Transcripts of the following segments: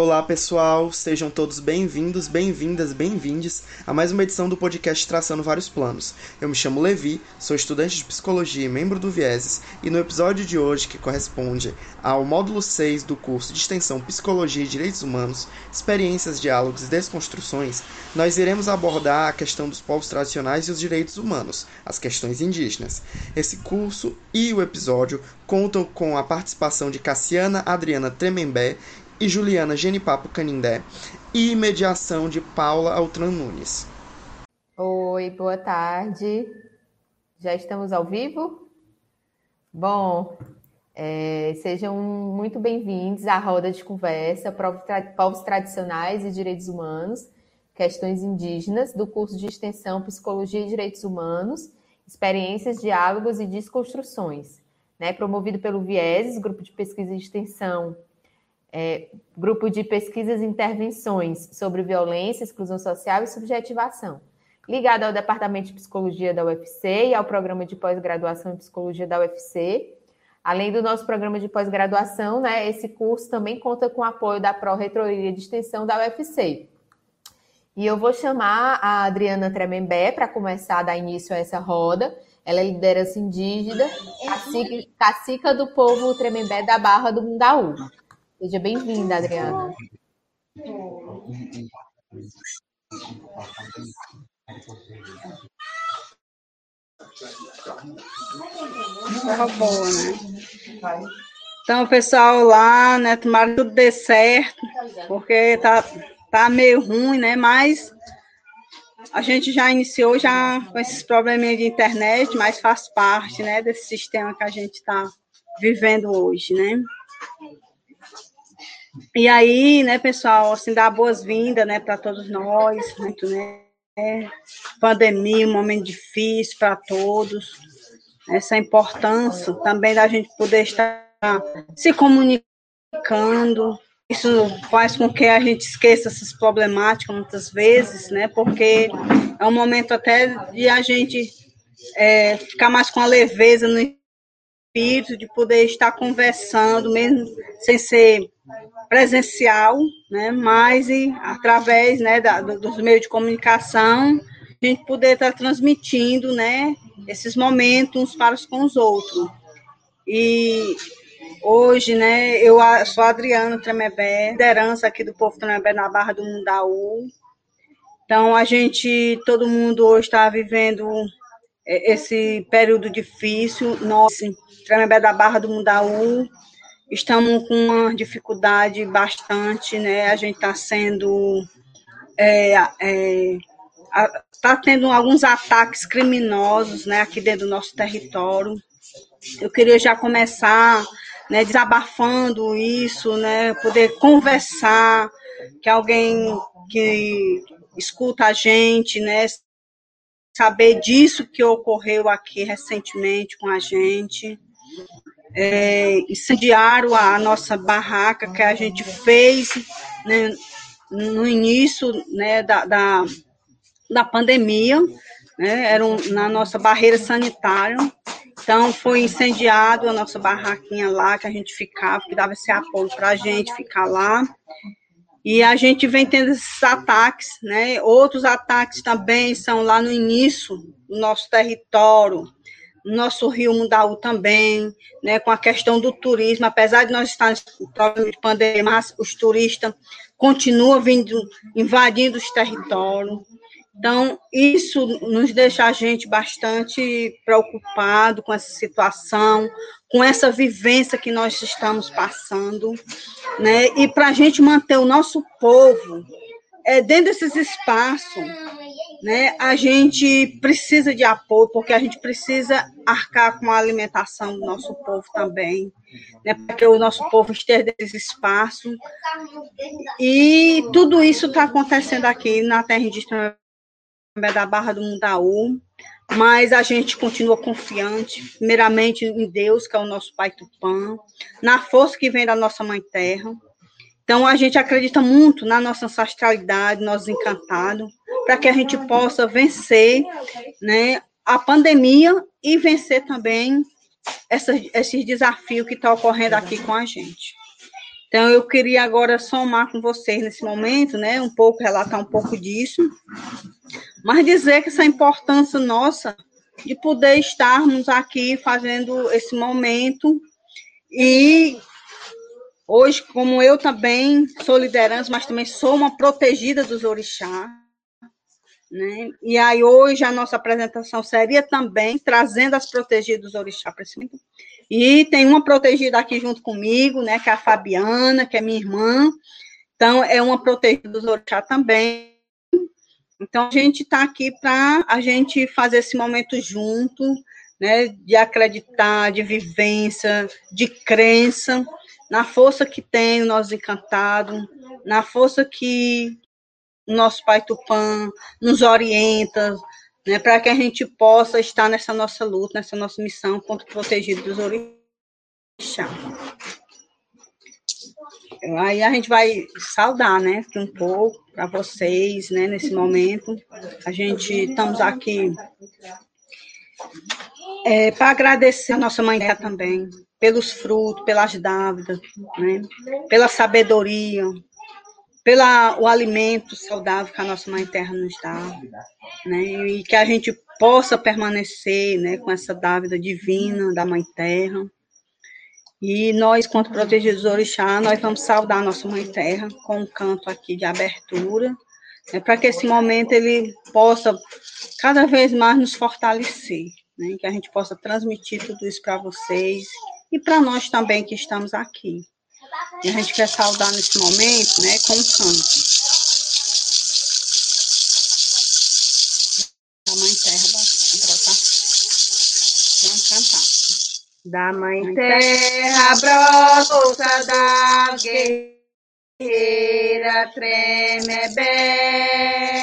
Olá pessoal, sejam todos bem-vindos, bem-vindas, bem-vindes a mais uma edição do podcast Traçando Vários Planos. Eu me chamo Levi, sou estudante de psicologia e membro do Vieses, e no episódio de hoje, que corresponde ao módulo 6 do curso de extensão Psicologia e Direitos Humanos, Experiências, Diálogos e Desconstruções, nós iremos abordar a questão dos povos tradicionais e os direitos humanos, as questões indígenas. Esse curso e o episódio contam com a participação de Cassiana Adriana Tremembé e Juliana Genipapo Canindé e mediação de Paula Altran Nunes. Oi, boa tarde. Já estamos ao vivo? Bom, é, sejam muito bem-vindos à roda de conversa Povos Tradicionais e Direitos Humanos, Questões Indígenas, do curso de Extensão Psicologia e Direitos Humanos, Experiências, Diálogos e Desconstruções, né, promovido pelo Vieses, Grupo de Pesquisa e Extensão é, grupo de pesquisas e intervenções sobre violência, exclusão social e subjetivação, ligado ao Departamento de Psicologia da UFC e ao Programa de Pós-Graduação em Psicologia da UFC. Além do nosso programa de pós-graduação, né, esse curso também conta com o apoio da Pró-Reitoria de Extensão da UFC. E eu vou chamar a Adriana Tremembé para começar a dar início a essa roda. Ela é liderança indígena, cacica, cacica do povo Tremembé da Barra do Mundaú. Seja bem-vinda, Adriana. Tava boa, né? Então, pessoal lá, né, tomara que tudo dê certo, porque tá, tá meio ruim, né, mas a gente já iniciou já com esses probleminhas de internet, mas faz parte, né, desse sistema que a gente está vivendo hoje, né? E aí, né, pessoal, assim, dar boas-vindas, né, para todos nós, muito, né, pandemia, um momento difícil para todos, essa importância também da gente poder estar se comunicando, isso faz com que a gente esqueça essas problemáticas muitas vezes, né, porque é um momento até de a gente é, ficar mais com a leveza no espírito, de poder estar conversando, mesmo sem ser presencial, né, mas e, através né, da, dos meios de comunicação, a gente poder estar transmitindo né, esses momentos para os com os outros. E hoje, né, eu sou Adriana Tremebé, liderança aqui do povo Tremebé na Barra do Mundaú. Então, a gente, todo mundo hoje está vivendo é, esse período difícil. Nós, Tremebé da Barra do Mundaú, estamos com uma dificuldade bastante, né? A gente está sendo. É, é, está tendo alguns ataques criminosos né, aqui dentro do nosso território. Eu queria já começar né, desabafando isso, né, poder conversar, que alguém que escuta a gente, né, saber disso que ocorreu aqui recentemente com a gente é, incendiaram a nossa barraca que a gente fez né, no início né, da, da, da pandemia, né, era um, na nossa barreira sanitária. Então, foi incendiado a nossa barraquinha lá, que a gente ficava, que dava esse apoio para a gente ficar lá. E a gente vem tendo esses ataques, né? Outros ataques também são lá no início do nosso território, nosso Rio Mundaú também, né, com a questão do turismo, apesar de nós estarmos em problema de pandemia, mas os turistas continuam vindo, invadindo os territórios. Então, isso nos deixa a gente bastante preocupado com essa situação, com essa vivência que nós estamos passando, né? E para a gente manter o nosso povo é, dentro desses espaços, né, a gente precisa de apoio, porque a gente precisa arcar com a alimentação do nosso povo também, né, para que o nosso povo esteja nesse espaço. E tudo isso está acontecendo aqui na terra indígena da Barra do Mundaú, mas a gente continua confiante, primeiramente em Deus, que é o nosso Pai Tupã, na força que vem da nossa Mãe Terra. Então, a gente acredita muito na nossa ancestralidade, nós encantados, para que a gente possa vencer né, a pandemia e vencer também esses desafios que estão ocorrendo aqui com a gente. Então, eu queria agora somar com vocês nesse momento, né, um pouco, relatar um pouco disso, mas dizer que essa importância nossa de poder estarmos aqui fazendo esse momento e hoje, como eu também sou liderança, mas também sou uma protegida dos orixás, né? E aí hoje a nossa apresentação seria também trazendo as protegidas dos orixás para momento. E tem uma protegida aqui junto comigo, né, que é a Fabiana, que é minha irmã. Então, é uma protegida dos orixás também. Então, a gente está aqui para a gente fazer esse momento junto, né, de acreditar, de vivência, de crença, na força que tem o nosso encantado, na força que o nosso Pai Tupã nos orienta, né, para que a gente possa estar nessa nossa luta, nessa nossa missão contra o protegido dos orixás. Aí a gente vai saudar, né, um pouco para vocês, né, nesse momento. A gente estamos aqui é, para agradecer a nossa mãe também, pelos frutos, pelas dávidas, né, pela sabedoria, pelo alimento saudável que a nossa Mãe Terra nos dá, né? E que a gente possa permanecer, né, com essa dávida divina da Mãe Terra. E nós, quanto protegidos do Orixá, nós vamos saudar a nossa Mãe Terra com um canto aqui de abertura, né, para que esse momento ele possa cada vez mais nos fortalecer, né, que a gente possa transmitir tudo isso para vocês e para nós também que estamos aqui. E a gente quer saudar nesse momento, né, com um canto. Da Mãe Terra, brota. Vamos cantar. Da Mãe Terra brota da guerreira, treme bem.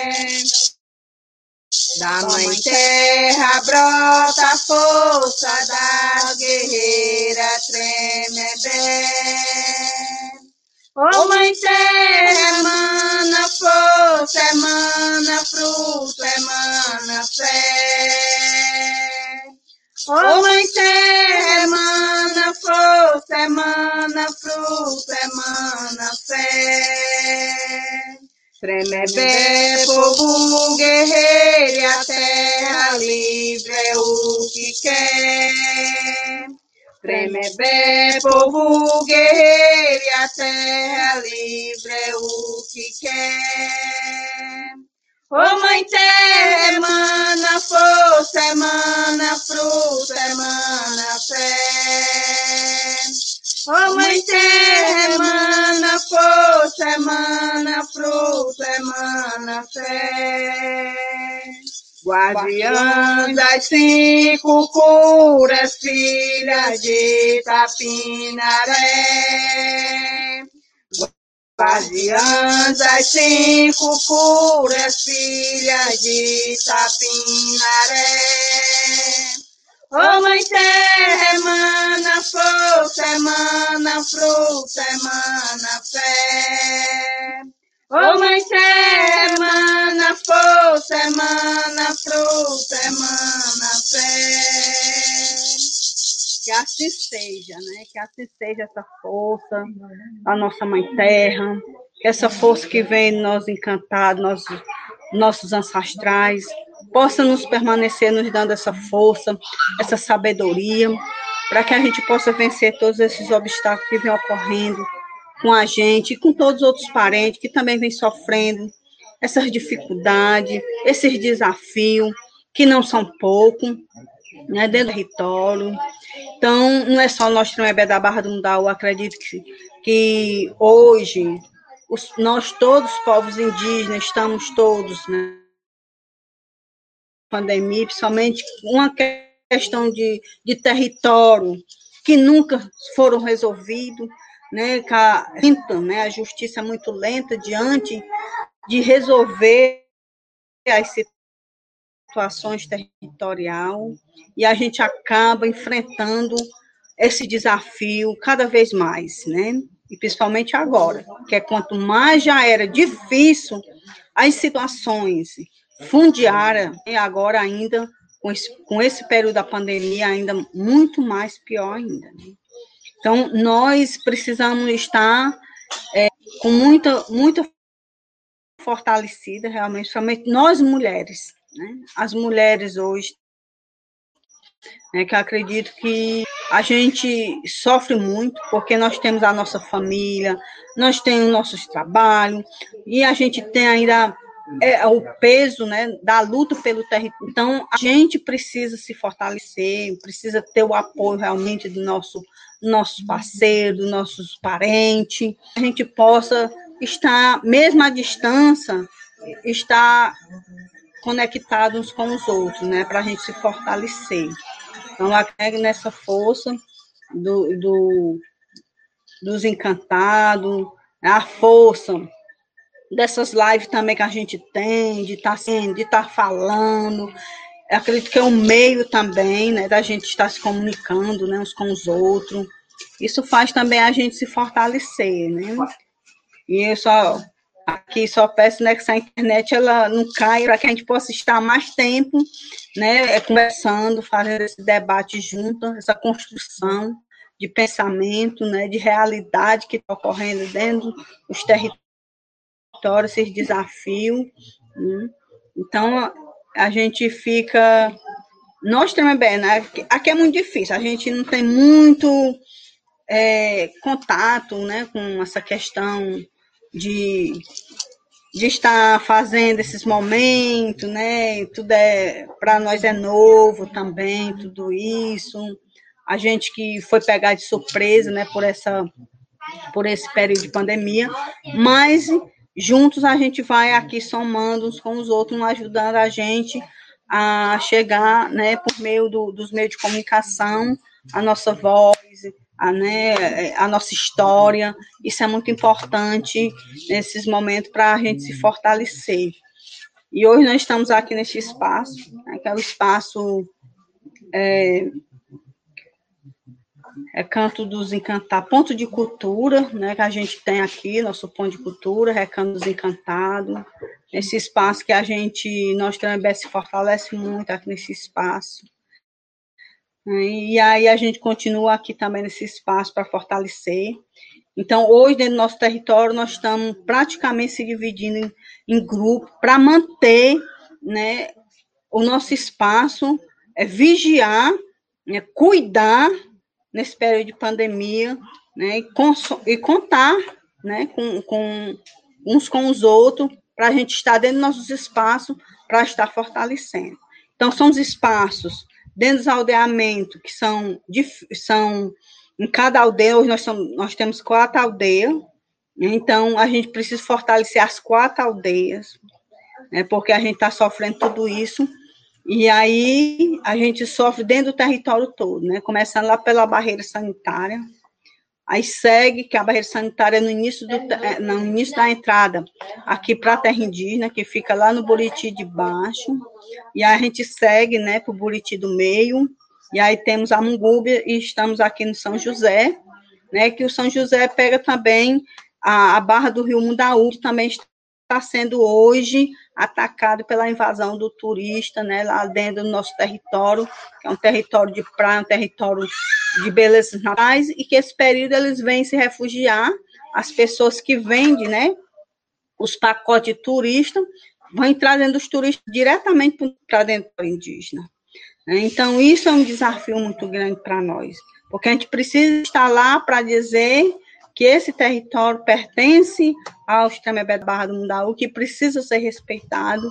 Da Mãe Terra brota a força da guerreira, treme bem. Ô Mãe Terra, emana força, emana fruto, emana fé. Ô Mãe Terra, emana força, emana fruto, emana fé. Tremebé, povo guerreiro, e Guardiã das cinco curas, filha de Tapinaré. Guardiã das cinco curas, filha de Tapinaré. Ô Mãe Terra, emana força, emana fruto, emana fé. Ô Mãe Terra, emana força, emana fruto, emana fé. Que assim seja, né? Que assim seja essa força, a nossa Mãe Terra, que essa força que vem nós encantados, nossos ancestrais, possa nos permanecer nos dando essa força, essa sabedoria, para que a gente possa vencer todos esses obstáculos que vêm ocorrendo com a gente com todos os outros parentes que também vêm sofrendo essas dificuldades, esses desafios, que não são poucos, né, dentro do território. Então, não é só nós Tremebé da Barra do Mundau, acredito que, que hoje os, nós todos, povos indígenas, estamos todos, né, pandemia, principalmente uma questão de, de território que nunca foram resolvidos, né, a, né, a justiça é muito lenta diante de resolver as situações territorial e a gente acaba enfrentando esse desafio cada vez mais, né? E principalmente agora, que é quanto mais já era difícil as situações fundiária, e agora ainda, com esse, com esse período da pandemia, ainda muito mais pior ainda. Né? Então, nós precisamos estar é, com muita, muita fortalecida, realmente, somente nós mulheres, né? As mulheres hoje, né, que acredito que a gente sofre muito, porque nós temos a nossa família, nós temos nossos trabalhos, e a gente tem ainda é, o peso né, da luta pelo território. Então, a gente precisa se fortalecer, precisa ter o apoio realmente do nosso nossos parceiros, dos nossos parentes, a gente possa estar, mesmo à distância, estar conectados com os outros, né, para a gente se fortalecer. Então, agrega nessa força do, do, dos encantados, a força dessas lives também que a gente tem, de estar tá, de tá falando. Eu acredito que é um meio também, né, da gente estar se comunicando, né, uns com os outros. Isso faz também a gente se fortalecer, né? E eu só aqui só peço né, que essa internet ela não caia para que a gente possa estar mais tempo, né, conversando, fazendo esse debate junto, essa construção de pensamento, né, de realidade que está ocorrendo dentro dos territórios vitória, esses desafios. Né? Então, a gente fica. Nós também, né? Aqui é muito difícil, a gente não tem muito é, contato né, com essa questão de, de estar fazendo esses momentos, né? Tudo é para nós é novo também, tudo isso. A gente que foi pegar de surpresa, né, por essa por esse período de pandemia, mas juntos a gente vai aqui somando uns com os outros, ajudando a gente a chegar, né, por meio do, dos meios de comunicação, a nossa voz, a, né, a nossa história. Isso é muito importante nesses momentos para a gente se fortalecer. E hoje nós estamos aqui nesse espaço, né, que é o espaço é, é Canto dos Encantados, ponto de cultura, né, que a gente tem aqui, nosso ponto de cultura, Recanto dos Encantados, esse espaço que a gente, nós também se fortalece muito aqui nesse espaço. E aí a gente continua aqui também nesse espaço para fortalecer. Então, hoje, dentro do nosso território, nós estamos praticamente se dividindo em, em grupo para manter né, o nosso espaço, é, vigiar, né, cuidar nesse período de pandemia, né, e, e contar, né, com, com uns com os outros, para a gente estar dentro dos nossos espaços, para estar fortalecendo. Então, são os espaços dentro dos aldeamentos, que são, são em cada aldeia, hoje nós, somos, nós temos quatro aldeias, então a gente precisa fortalecer as quatro aldeias, né, porque a gente está sofrendo tudo isso, e aí a gente sofre dentro do território todo, né? Começando lá pela barreira sanitária, aí segue que a barreira sanitária é no início, do, é, no início da entrada aqui para a terra indígena, que fica lá no Buriti de baixo, e aí a gente segue, né, para o Buriti do meio, e aí temos a Mungúbia e estamos aqui no São José, né, que o São José pega também a, a Barra do Rio Mundaú, que também está sendo hoje atacado pela invasão do turista, né, lá dentro do nosso território, que é um território de praia, um território de belezas naturais, e que esse período eles vêm se refugiar, as pessoas que vendem, né, os pacotes de turista, vão trazendo os turistas diretamente para dentro do indígena. Então, isso é um desafio muito grande para nós, porque a gente precisa estar lá para dizer que esse território pertence ao Extremebé da Barra do Mundaú, que precisa ser respeitado,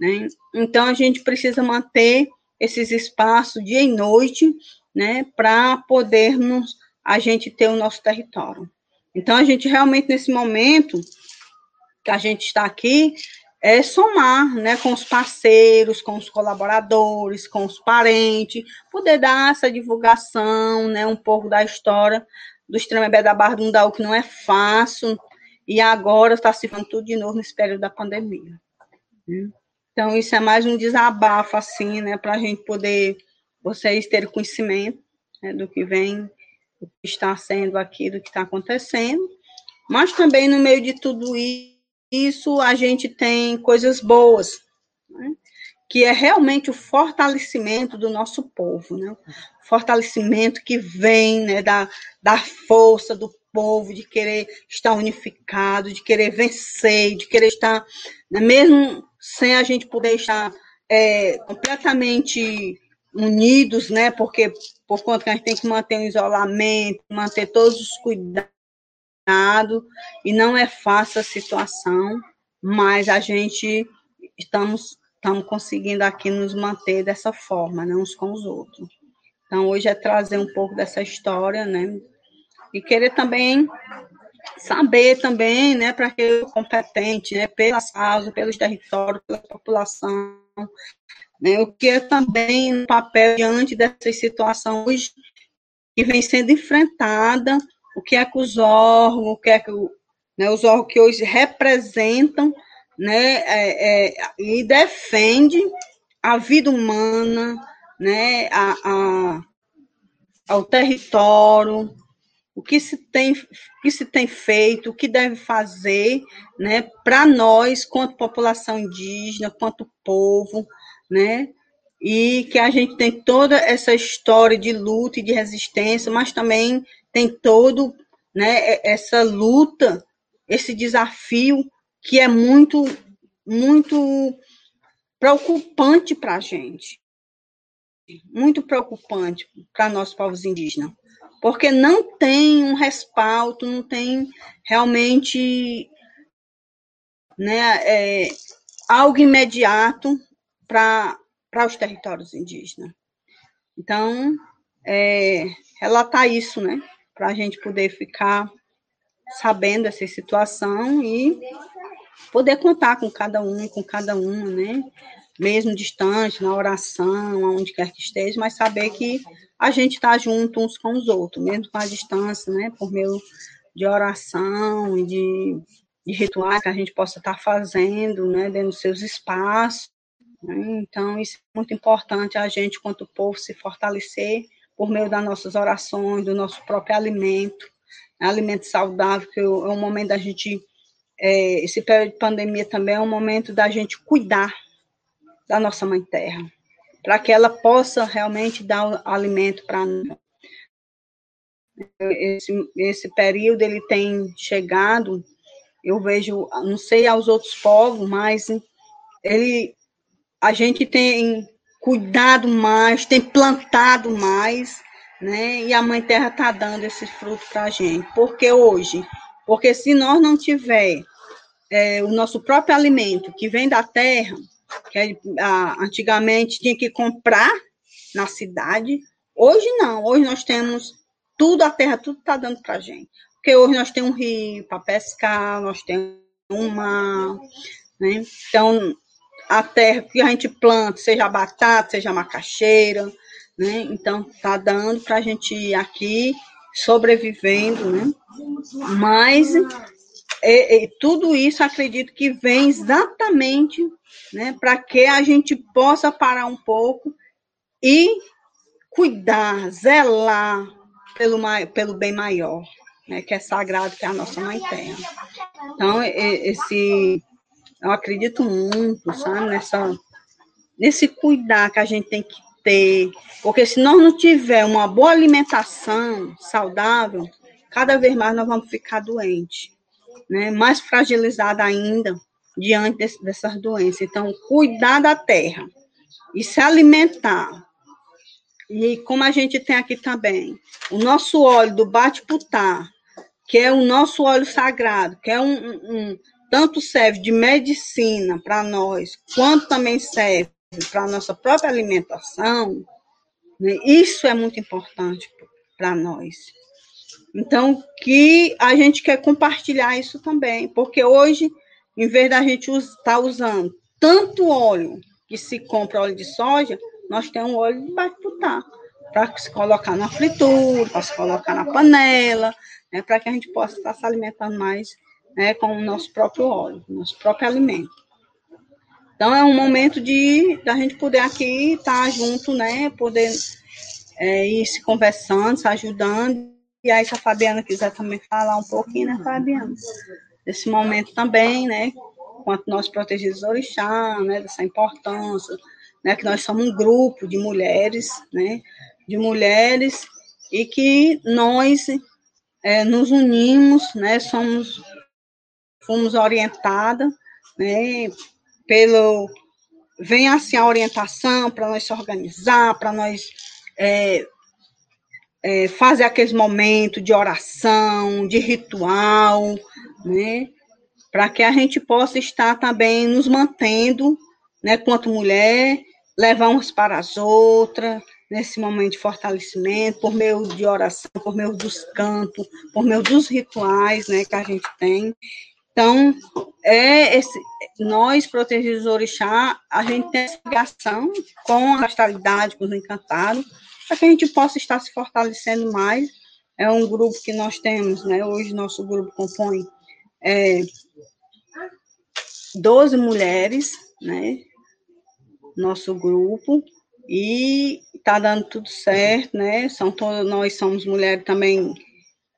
né? Então, a gente precisa manter esses espaços dia e noite, né, para podermos a gente ter o nosso território. Então, a gente realmente, nesse momento que a gente está aqui, é somar, né, com os parceiros, com os colaboradores, com os parentes, poder dar essa divulgação, né, um pouco da história do Extremebé da Barra do Mundaú, que não é fácil, e agora está se falando tudo de novo nesse período da pandemia. Né? Então, isso é mais um desabafo, assim, né, para a gente poder, vocês terem conhecimento né, do que vem, do que está sendo aqui, do que está acontecendo, mas também no meio de tudo isso, a gente tem coisas boas, né, que é realmente o fortalecimento do nosso povo, né? Fortalecimento que vem né, da, da força do povo, de querer estar unificado, de querer vencer, de querer estar, né, mesmo sem a gente poder estar é, completamente unidos, né? Porque por conta que a gente tem que manter o isolamento, manter todos os cuidados, e não é fácil a situação, mas a gente estamos, estamos conseguindo aqui nos manter dessa forma, né, uns com os outros. Então, hoje é trazer um pouco dessa história, né, e querer também saber também, né, para que o competente, né, pelas causas, pelos territórios, pela população, né, o que é também um papel diante dessas situações que vem sendo enfrentada, o que é que os órgãos, o que é que né, os órgãos que hoje representam né, é, é, e defende a vida humana, né, a, a, ao território, o que se tem, que se tem feito, o que deve fazer, né, para nós, quanto população indígena, quanto povo, né, e que a gente tem toda essa história de luta e de resistência, mas também tem todo, né, essa luta, esse desafio que é muito, muito preocupante para a gente, muito preocupante para nós povos indígenas porque não tem um respaldo, não tem realmente né, é, algo imediato para os territórios indígenas. Então, é, relatar isso, né, para a gente poder ficar sabendo dessa situação e poder contar com cada um, com cada uma, né, mesmo distante, na oração, aonde quer que esteja, mas saber que a gente está junto uns com os outros, mesmo com a distância, né? Por meio de oração e de, de rituais que a gente possa estar tá fazendo, né? Dentro dos seus espaços. Né? Então, isso é muito importante a gente, quanto povo, se fortalecer por meio das nossas orações, do nosso próprio alimento, alimento saudável, que é um momento da gente. É, esse período de pandemia também é um momento da gente cuidar da nossa mãe terra para que ela possa realmente dar alimento para nós. Esse, esse período ele tem chegado, eu vejo, não sei aos outros povos, mas ele, a gente tem cuidado mais, tem plantado mais, né? E a Mãe Terra está dando esse fruto para a gente. Porque hoje, porque se nós não tiver é, o nosso próprio alimento que vem da terra, que é, antigamente tinha que comprar na cidade. Hoje não, hoje nós temos tudo, a terra, tudo está dando para gente. Porque hoje nós temos um rio para pescar, nós temos um mar, né? Então, a terra que a gente planta, seja batata, seja macaxeira, né? Então, está dando para a gente ir aqui sobrevivendo, né? Mas e, e, tudo isso acredito que vem exatamente né, para que a gente possa parar um pouco e cuidar, zelar pelo, pelo bem maior, né, que é sagrado, que é a nossa Mãe Terra. Então, esse, eu acredito muito, sabe, nessa, nesse cuidar que a gente tem que ter, porque se nós não tiver uma boa alimentação saudável, cada vez mais nós vamos ficar doentes né, mais fragilizada ainda diante desse, dessas doenças. Então, cuidar da terra e se alimentar. E como a gente tem aqui também, o nosso óleo do bate-putá, que é o nosso óleo sagrado, que é um, um tanto serve de medicina para nós, quanto também serve para a nossa própria alimentação, né? isso é muito importante para nós. Então, que a gente quer compartilhar isso também, porque hoje, em vez da gente estar tá usando tanto óleo que se compra óleo de soja, nós temos óleo de bacutá, para se colocar na fritura, para se colocar na panela, né, para que a gente possa estar se alimentando mais né, com o nosso próprio óleo, nosso próprio alimento. Então, é um momento de da gente poder aqui estar junto, né, poder é, ir se conversando, se ajudando, e aí, se a Fabiana quiser também falar um pouquinho, né, Fabiana? Desse momento também, né? Quanto nós protegemos os orixá, né? Dessa importância né, que nós somos um grupo de mulheres, né, de mulheres, e que nós é, nos unimos, né, somos, fomos orientadas, né, pelo, vem assim a orientação para nós se organizar, para nós é, é, fazer aqueles momentos de oração, de ritual, né, para que a gente possa estar também nos mantendo, né, quanto mulher, levar umas para as outras, nesse momento de fortalecimento, por meio de oração, por meio dos cantos, por meio dos rituais, né, que a gente tem. Então, é esse, nós, protegidos do orixá, a gente tem essa ligação com a astralidade, com os encantados, para que a gente possa estar se fortalecendo mais. É um grupo que nós temos, né, hoje nosso grupo compõe é, 12 mulheres, né? Nosso grupo, e tá dando tudo certo, né? São todas, nós somos mulheres também,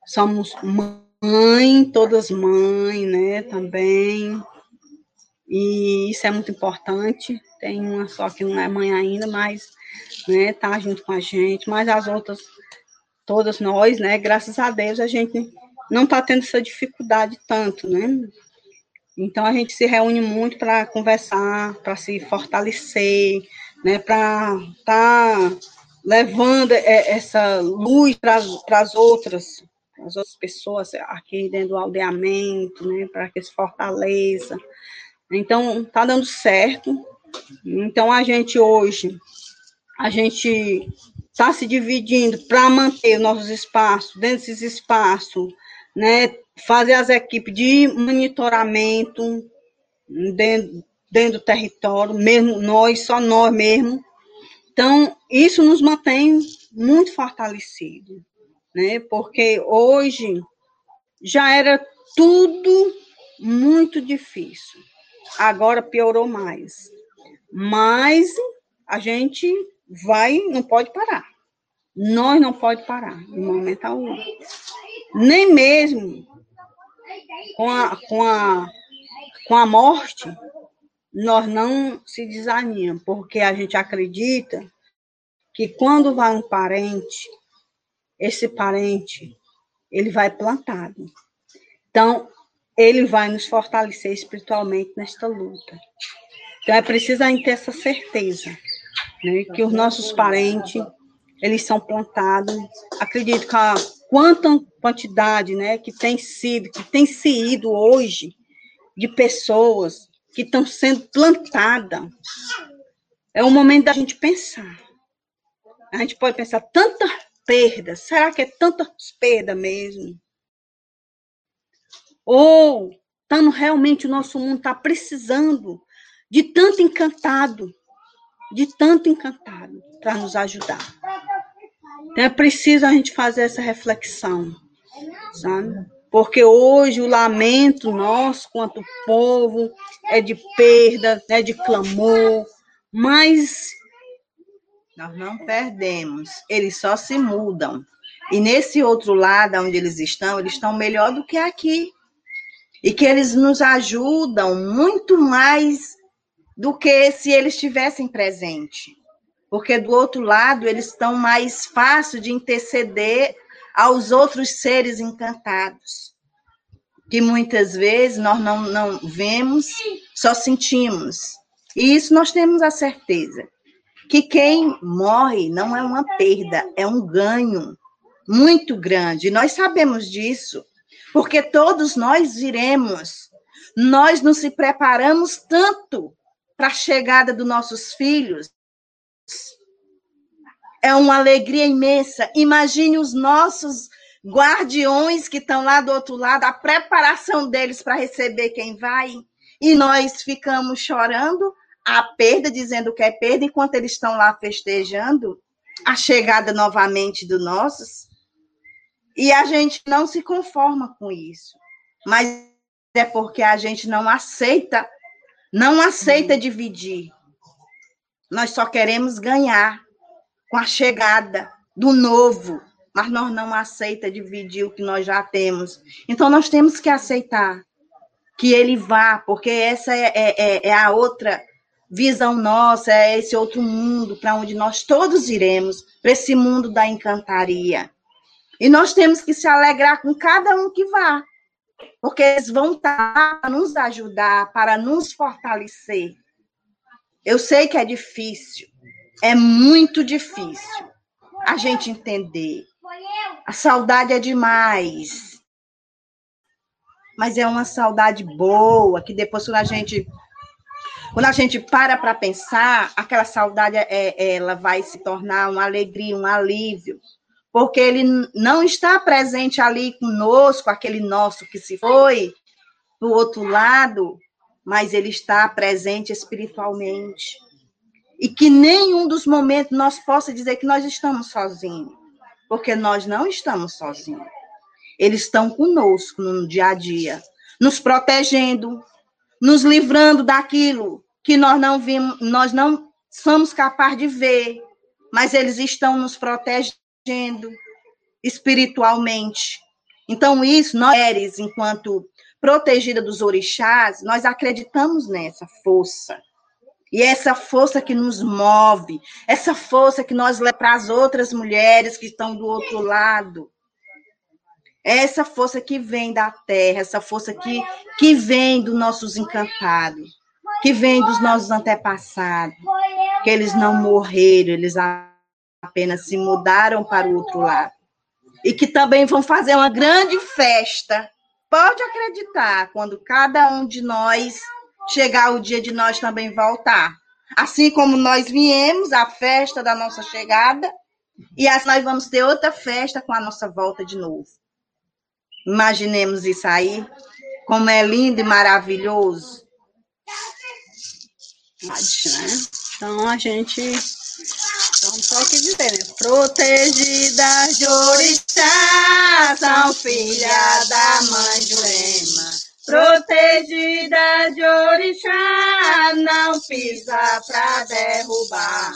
somos mãe, todas mães, né? Também. E isso é muito importante. Tem uma só que não é mãe ainda, mas né, tá junto com a gente, mas as outras, todas nós, né? Graças a Deus, a gente não tá tendo essa dificuldade tanto, né? Então a gente se reúne muito para conversar, para se fortalecer, né, para tá levando essa luz para as outras, as outras pessoas aqui dentro do aldeamento, né, para que se fortaleça. Então está dando certo. Então a gente hoje a gente está se dividindo para manter nossos espaços, dentro desses espaços, né, fazer as equipes de monitoramento dentro, dentro do território, mesmo nós, só nós mesmo. Então, isso nos mantém muito fortalecido, né? Porque hoje já era tudo muito difícil. Agora piorou mais. Mas a gente vai, não pode parar. Nós não pode parar, em momento algum. Nem mesmo com a, com a, com a morte, nós não se desanimamos, porque a gente acredita que quando vai um parente, esse parente, ele vai plantado. Então, ele vai nos fortalecer espiritualmente nesta luta. Então, é preciso a gente ter essa certeza, né, que os nossos parentes, eles são plantados. Acredito que a quanta quantidade, né, que tem sido, que tem sido hoje de pessoas que estão sendo plantadas. É o momento da gente pensar. A gente pode pensar tanta perda, será que é tanta perda mesmo? Ou estamos realmente o nosso mundo está precisando de tanto encantado, de tanto encantado para nos ajudar. Então é preciso a gente fazer essa reflexão, sabe? Porque hoje o lamento nosso quanto povo é de perda, é de clamor, mas nós não perdemos, eles só se mudam. E nesse outro lado onde eles estão, eles estão melhor do que aqui. E que eles nos ajudam muito mais do que se eles estivessem presente. Porque do outro lado eles estão mais fácil de interceder aos outros seres encantados, que muitas vezes nós não, não vemos, só sentimos. E isso nós temos a certeza, que quem morre não é uma perda, é um ganho muito grande. Nós sabemos disso, porque todos nós iremos. Nós nos preparamos tanto para a chegada dos nossos filhos, é uma alegria imensa. Imagine os nossos guardiões que estão lá do outro lado, a preparação deles para receber quem vai. E nós ficamos chorando a perda, dizendo que é perda, enquanto eles estão lá festejando a chegada novamente dos nossos. E a gente não se conforma com isso. Mas é porque a gente não aceita, não aceita dividir. Nós só queremos ganhar com a chegada do novo, mas nós não aceita dividir o que nós já temos. Então nós temos que aceitar que ele vá, porque essa é, é, é, é a outra visão nossa é esse outro mundo para onde nós todos iremos, para esse mundo da encantaria. E nós temos que se alegrar com cada um que vá, porque eles vão estar para nos ajudar, para nos fortalecer. Eu sei que é difícil, é muito difícil a gente entender. A saudade é demais. Mas é uma saudade boa, que depois quando a gente quando a gente para para pensar, aquela saudade é, ela vai se tornar uma alegria, um alívio, porque ele não está presente ali conosco, aquele nosso que se foi do outro lado, mas ele está presente espiritualmente. E que nenhum dos momentos nós possa dizer que nós estamos sozinhos, porque nós não estamos sozinhos. Eles estão conosco no dia a dia, nos protegendo, nos livrando daquilo que nós não vimos, nós não somos capazes de ver, mas eles estão nos protegendo espiritualmente. Então, isso, nós, enquanto protegida dos orixás, nós acreditamos nessa força. E é essa força que nos move, essa força que nós leva para as outras mulheres que estão do outro lado. É essa força que vem da terra, essa força que, que vem dos nossos encantados, que vem dos nossos antepassados, que eles não morreram, eles apenas se mudaram para o outro lado. E que também vão fazer uma grande festa. Pode acreditar, quando cada um de nós chegar o dia de nós também voltar. Assim como nós viemos, a festa da nossa chegada, e assim nós vamos ter outra festa com a nossa volta de novo. Imaginemos isso aí, como é lindo e maravilhoso. Né? Então a gente então, que dizer, né? Protegidas de orixá, são filha da mãe Jurema. Protegida de orixá, não pisa pra derrubar.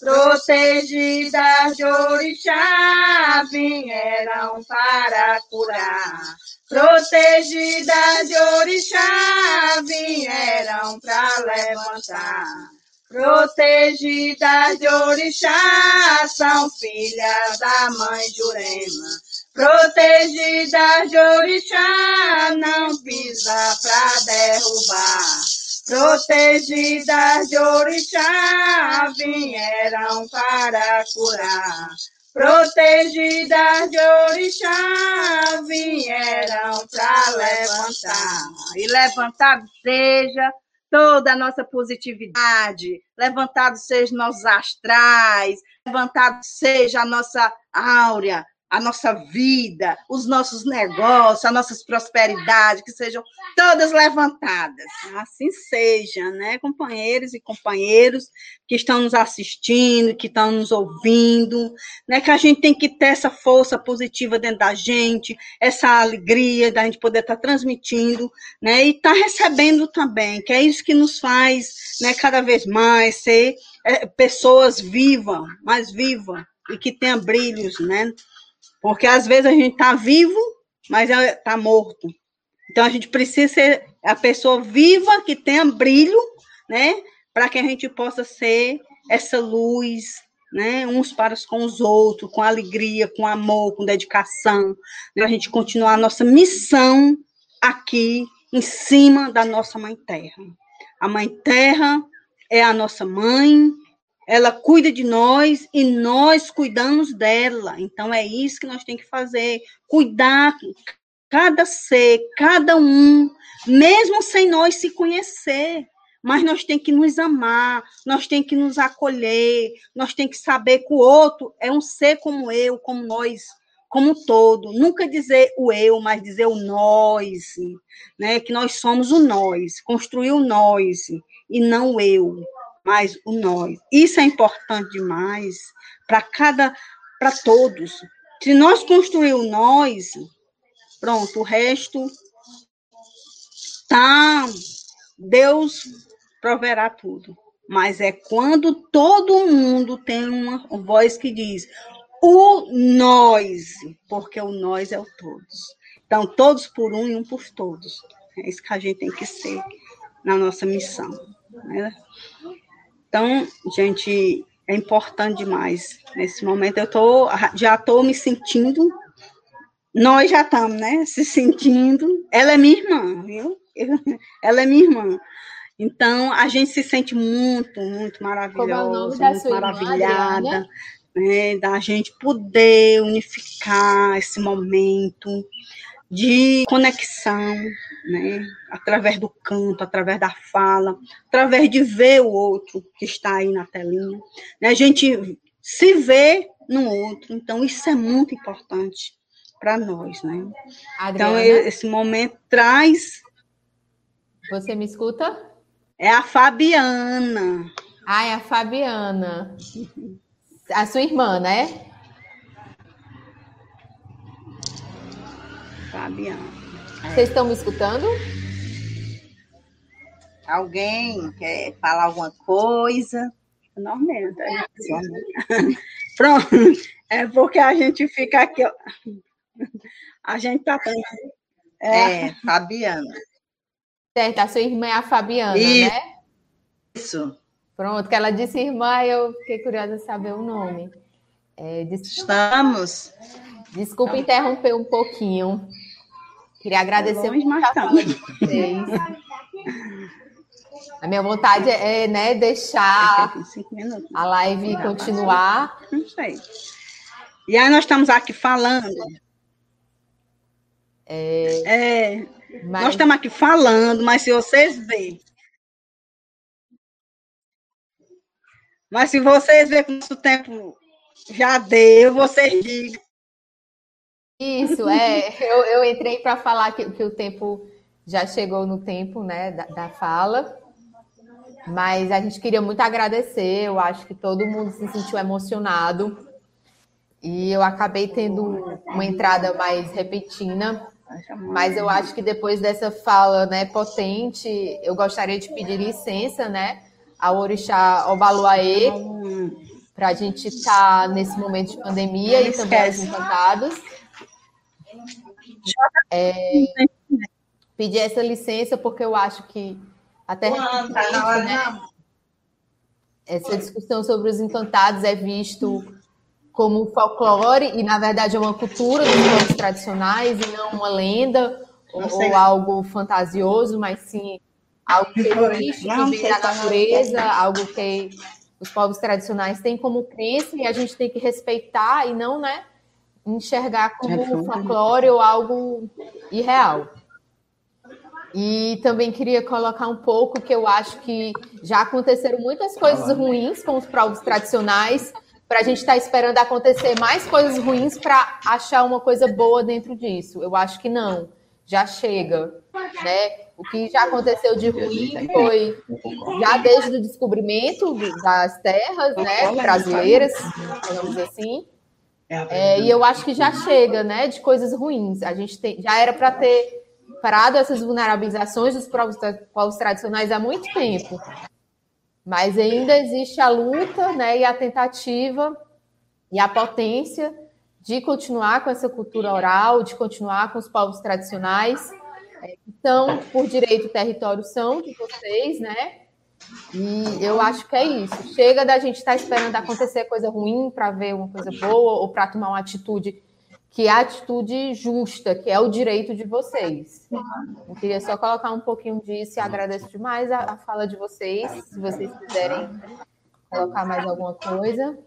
Protegida de orixá, vieram para curar. Protegida de orixá, vieram para levantar. Protegidas de orixá, são filhas da mãe Jurema. Protegidas de orixá, não pisa pra derrubar. Protegidas de orixá, vieram para curar. Protegidas de orixá, vieram para levantar. E levantado seja toda a nossa positividade, levantado seja nossos astrais, levantado seja a nossa áurea, a nossa vida, os nossos negócios, as nossas prosperidades, que sejam todas levantadas. Assim seja, né, companheiros e companheiros que estão nos assistindo, que estão nos ouvindo, né, que a gente tem que ter essa força positiva dentro da gente, essa alegria da gente poder estar transmitindo, né, e estar recebendo também, que é isso que nos faz, né, cada vez mais ser é, pessoas vivas, mais vivas e que tenha brilhos, né, porque às vezes a gente está vivo, mas está morto. Então a gente precisa ser a pessoa viva que tenha brilho, né? Para que a gente possa ser essa luz, né? Uns para com os outros, com alegria, com amor, com dedicação, né? a gente continuar a nossa missão aqui em cima da nossa mãe terra. A mãe terra é a nossa mãe, ela cuida de nós e nós cuidamos dela. Então é isso que nós temos que fazer, cuidar cada ser, cada um, mesmo sem nós se conhecer. Mas nós temos que nos amar, nós temos que nos acolher, nós temos que saber que o outro é um ser como eu, como nós, como todo. Nunca dizer o eu, mas dizer o nós, né? Que nós somos o nós, construir o nós e não o eu mais o nós. Isso é importante demais para cada, para todos. Se nós construir o nós, pronto, o resto tá, Deus proverá tudo. Mas é quando todo mundo tem uma voz que diz o nós, porque o nós é o todos. Então, todos por um e um por todos. É isso que a gente tem que ser na nossa missão. Né? Então, gente, é importante demais. Nesse momento eu tô, já estou me sentindo, nós já estamos, né, se sentindo. Ela é minha irmã, viu? Ela é minha irmã. Então, a gente se sente muito, muito maravilhosa, é muito maravilhada, irmã, né, da gente poder unificar esse momento de conexão, né? através do canto, através da fala, através de ver o outro que está aí na telinha. Né? A gente se vê no outro, então isso é muito importante para nós. Né? Então, esse momento traz. Você me escuta? É a Fabiana. Ah, é a Fabiana. A sua irmã, né? Fabiana. Vocês estão me escutando? Alguém quer falar alguma coisa? Normalmente. Pronto. É porque a gente fica aqui. Ó. A gente tá. É, é Fabiana. Certo, a sua irmã é a Fabiana, Isso. né? Isso. Pronto, que ela disse irmã, eu fiquei curiosa de saber o nome. É, Estamos. Desculpa interromper um pouquinho. Queria agradecer tá muito a vocês. A minha vontade é né, deixar a live continuar. Não sei. E aí nós estamos aqui falando. É, é mas... Nós estamos aqui falando, mas se vocês verem. Mas se vocês verem que o nosso tempo já deu, vocês digam. Isso, é. Eu, eu entrei para falar que, que, o tempo já chegou no tempo né, da, da, fala, mas a gente queria muito agradecer. Eu acho que todo mundo se sentiu emocionado e eu acabei tendo uma entrada mais repentina. Mas eu acho que depois dessa fala né, potente, eu gostaria de pedir licença né, ao Orixá Obaluaê para a gente estar tá nesse momento de pandemia e também os encantados. É, pedir essa licença porque eu acho que até né, essa discussão sobre os encantados é visto como folclore e na verdade é uma cultura dos povos tradicionais e não uma lenda ou, ou, algo fantasioso, mas sim algo que existe, que vem da natureza, algo que os povos tradicionais têm como crença e a gente tem que respeitar e não, né, enxergar como folclore ou algo irreal. E também queria colocar um pouco que eu acho que já aconteceram muitas coisas ruins com os povos tradicionais, para a gente estar tá esperando acontecer mais coisas ruins para achar uma coisa boa dentro disso. Eu acho que não, já chega, né? O que já aconteceu de ruim foi já desde o descobrimento das terras, né, brasileiras, digamos assim, é, é, e eu acho que já chega, né, de coisas ruins. A gente tem, já era para ter parado essas vulnerabilizações dos povos, povos tradicionais há muito tempo. Mas ainda existe a luta, né, e a tentativa e a potência de continuar com essa cultura oral, de continuar com os povos tradicionais. Então, por direito, o território são de vocês, né? E eu acho que é isso. Chega da gente estar tá esperando acontecer coisa ruim para ver uma coisa boa ou para tomar uma atitude que é a atitude justa, que é o direito de vocês. Eu queria só colocar um pouquinho disso e agradeço demais a, a fala de vocês. Se vocês quiserem colocar mais alguma coisa.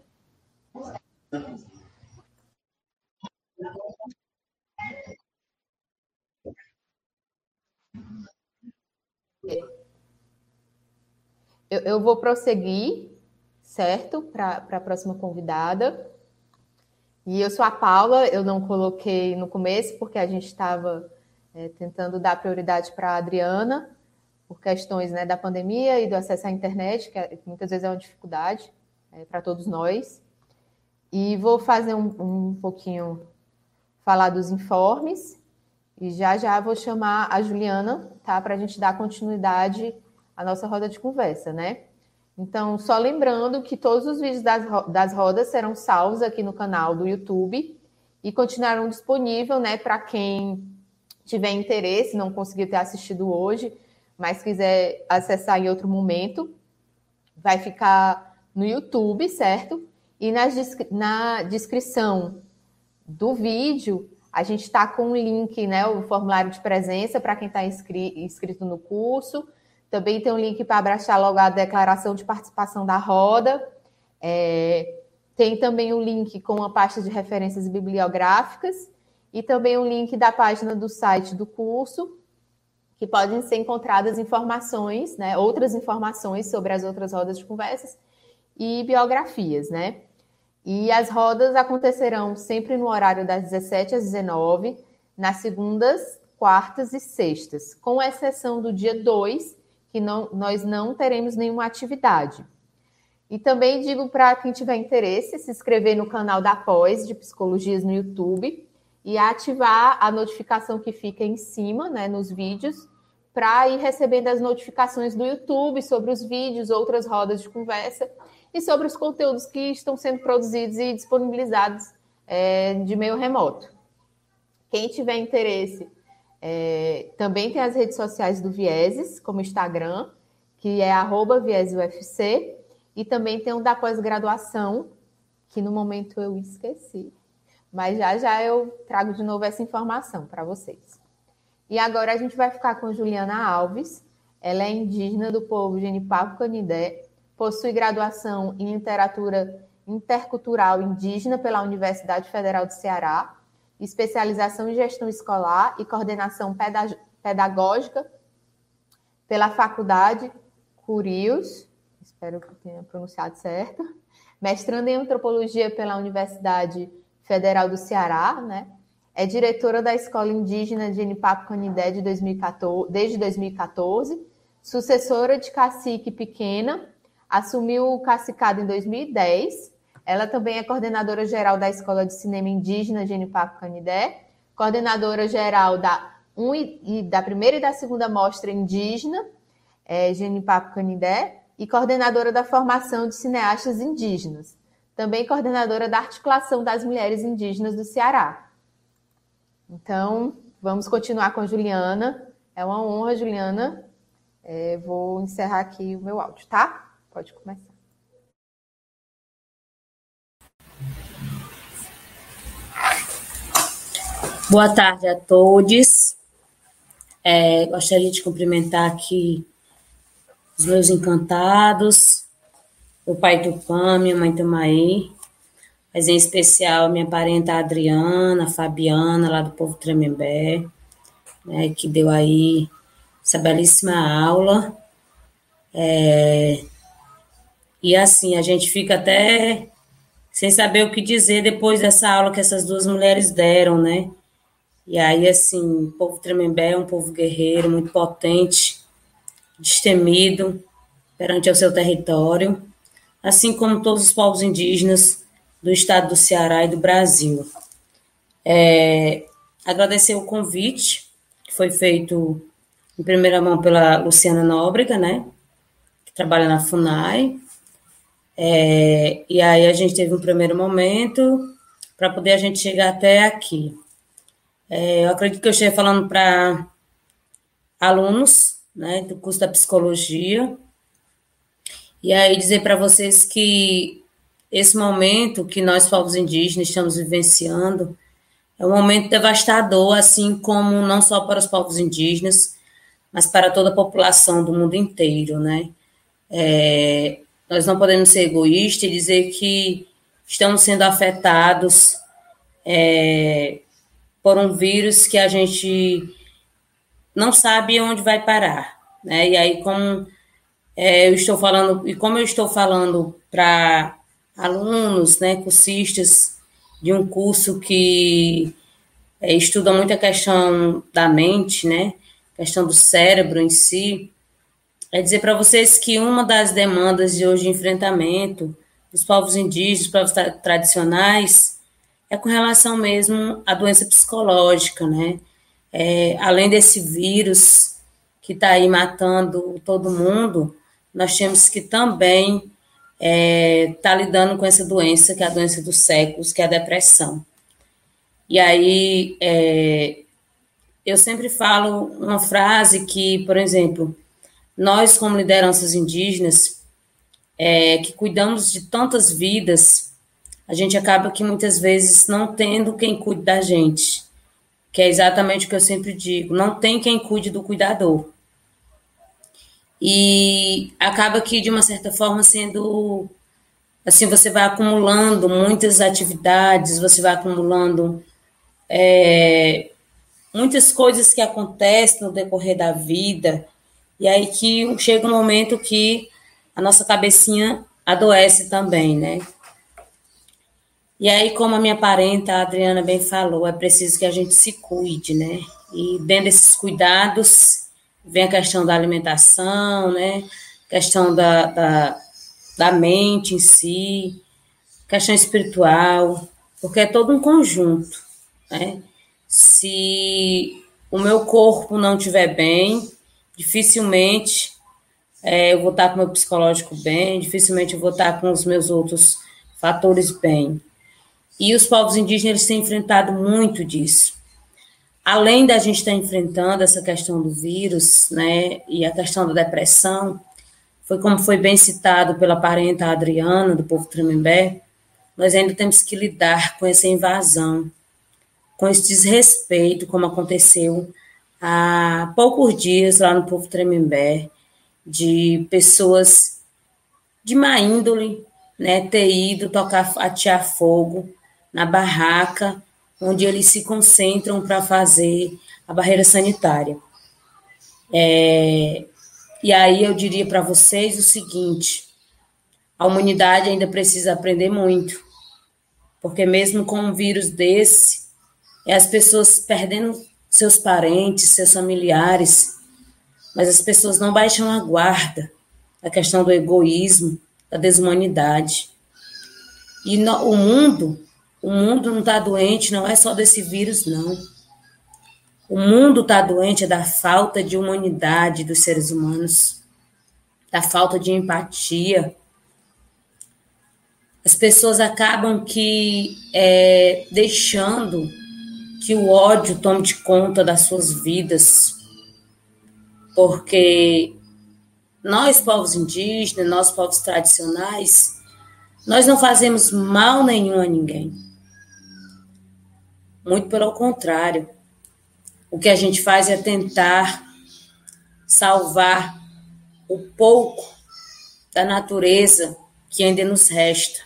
Eu, eu vou prosseguir, certo? Para a próxima convidada. E eu sou a Paula, eu não coloquei no começo, porque a gente estava é, tentando dar prioridade para a Adriana, por questões né, da pandemia e do acesso à internet, que é, muitas vezes é uma dificuldade é, para todos nós. E vou fazer um, um pouquinho, falar dos informes, e já já vou chamar a Juliana, tá, para a gente dar continuidade a nossa roda de conversa, né? Então, só lembrando que todos os vídeos das, das rodas serão salvos aqui no canal do YouTube e continuarão disponíveis, né, para quem tiver interesse, não conseguiu ter assistido hoje, mas quiser acessar em outro momento, vai ficar no YouTube, certo? E na, na descrição do vídeo, a gente está com o link, né, o formulário de presença para quem está inscri inscrito no curso. Também tem um link para abraçar logo a declaração de participação da roda. É, tem também o um link com a pasta de referências bibliográficas e também o um link da página do site do curso, que podem ser encontradas informações, né, outras informações sobre as outras rodas de conversas e biografias, né? E as rodas acontecerão sempre no horário das 17 às 19, nas segundas, quartas e sextas, com exceção do dia 2, que não, nós não teremos nenhuma atividade. E também digo para quem tiver interesse, se inscrever no canal da Pós de Psicologias no YouTube e ativar a notificação que fica em cima, né, nos vídeos, para ir recebendo as notificações do YouTube sobre os vídeos, outras rodas de conversa e sobre os conteúdos que estão sendo produzidos e disponibilizados é, de meio remoto. Quem tiver interesse, é, também tem as redes sociais do Vieses, como Instagram, que é arroba e também tem o da pós-graduação, que no momento eu esqueci. Mas já já eu trago de novo essa informação para vocês. E agora a gente vai ficar com Juliana Alves. Ela é indígena do povo Genipapo Canidé, possui graduação em literatura intercultural indígena pela Universidade Federal do Ceará, especialização em gestão escolar e coordenação pedagógica pela Faculdade Curios espero que tenha pronunciado certo, mestrando em antropologia pela Universidade Federal do Ceará, né? É diretora da Escola Indígena de Enipapo Canindé de 2014, desde 2014, sucessora de Cacique Pequena, assumiu o cacicado em 2010. Ela também é coordenadora geral da Escola de Cinema Indígena de Enipapo Canindé, coordenadora geral da, um e, da primeira e da segunda mostra indígena é, de Enipapo Canindé, e coordenadora da formação de cineastas indígenas, também coordenadora da articulação das mulheres indígenas do Ceará. Então, vamos continuar com a Juliana. É uma honra, Juliana. É, vou encerrar aqui o meu áudio, tá? Pode começar. Boa tarde a todos. É, gostaria de cumprimentar aqui os meus encantados, o pai Tupã, minha mãe Tumaí, mas em especial minha parenta Adriana, Fabiana, lá do povo Tremembé, né, que deu aí essa belíssima aula. É, e assim, a gente fica até sem saber o que dizer depois dessa aula que essas duas mulheres deram, né? E aí, assim, o povo Tremembé é um povo guerreiro, muito potente, destemido perante o seu território, assim como todos os povos indígenas do estado do Ceará e do Brasil. É, agradecer o convite que foi feito em primeira mão pela Luciana Nóbrega, né, que trabalha na FUNAI, é, e aí a gente teve um primeiro momento para poder a gente chegar até aqui. É, eu acredito que eu esteja falando para alunos né, do curso da psicologia. E aí dizer para vocês que esse momento que nós, povos indígenas, estamos vivenciando é um momento devastador, assim como não só para os povos indígenas, mas para toda a população do mundo inteiro, né? É, nós não podemos ser egoístas e dizer que estamos sendo afetados é, por um vírus que a gente não sabe onde vai parar, né? E aí, como é, eu estou falando, e como eu estou falando para alunos, né, cursistas de um curso que é, estuda muito a questão da mente, né, questão do cérebro em si, é dizer para vocês que uma das demandas de hoje de enfrentamento dos povos indígenas, povos tradicionais, é com relação mesmo à doença psicológica, né? é, além desse vírus que está aí matando todo mundo, nós temos que também estar é, tá lidando com essa doença, que é a doença dos séculos, que é a depressão. E aí, é, eu sempre falo uma frase que, por exemplo, nós, como lideranças indígenas, é, que cuidamos de tantas vidas, a gente acaba que muitas vezes não tendo quem cuide da gente, que é exatamente o que eu sempre digo, não tem quem cuide do cuidador. E acaba que, de uma certa forma, sendo assim, você vai acumulando muitas atividades, você vai acumulando é, muitas coisas que acontecem no decorrer da vida, e aí que chega um momento que a nossa cabecinha adoece também, né? E aí, como a minha parenta, a Adriana, bem falou, é preciso que a gente se cuide, né? E dentro desses cuidados, vem a questão da alimentação, né? Questão da, da, da mente em si, questão espiritual, porque é todo um conjunto, né? Se o meu corpo não estiver bem, dificilmente é, eu vou estar com o meu psicológico bem, dificilmente eu vou estar com os meus outros fatores bem. E os povos indígenas eles têm enfrentado muito disso. Além da gente estar enfrentando essa questão do vírus, né, e a questão da depressão, foi como foi bem citado pela parenta Adriana, do povo Tremembé, nós ainda temos que lidar com essa invasão, com esse desrespeito, como aconteceu há poucos dias lá no povo Tremembé, de pessoas de má índole, né, ter ido tocar, atear fogo na barraca onde eles se concentram para fazer a barreira sanitária. É, e aí eu diria para vocês o seguinte: a humanidade ainda precisa aprender muito, porque mesmo com um vírus desse, é as pessoas perdendo seus parentes, seus familiares, mas as pessoas não baixam a guarda. A questão do egoísmo, da desumanidade. E no, o mundo, o mundo não está doente, não é só desse vírus, não. O mundo está doente é da falta de humanidade dos seres humanos, da falta de empatia. As pessoas acabam que é, deixando que o ódio tome de conta das suas vidas, porque nós, povos indígenas, nós, povos tradicionais, nós não fazemos mal nenhum a ninguém. Muito pelo contrário. O que a gente faz é tentar salvar o pouco da natureza que ainda nos resta.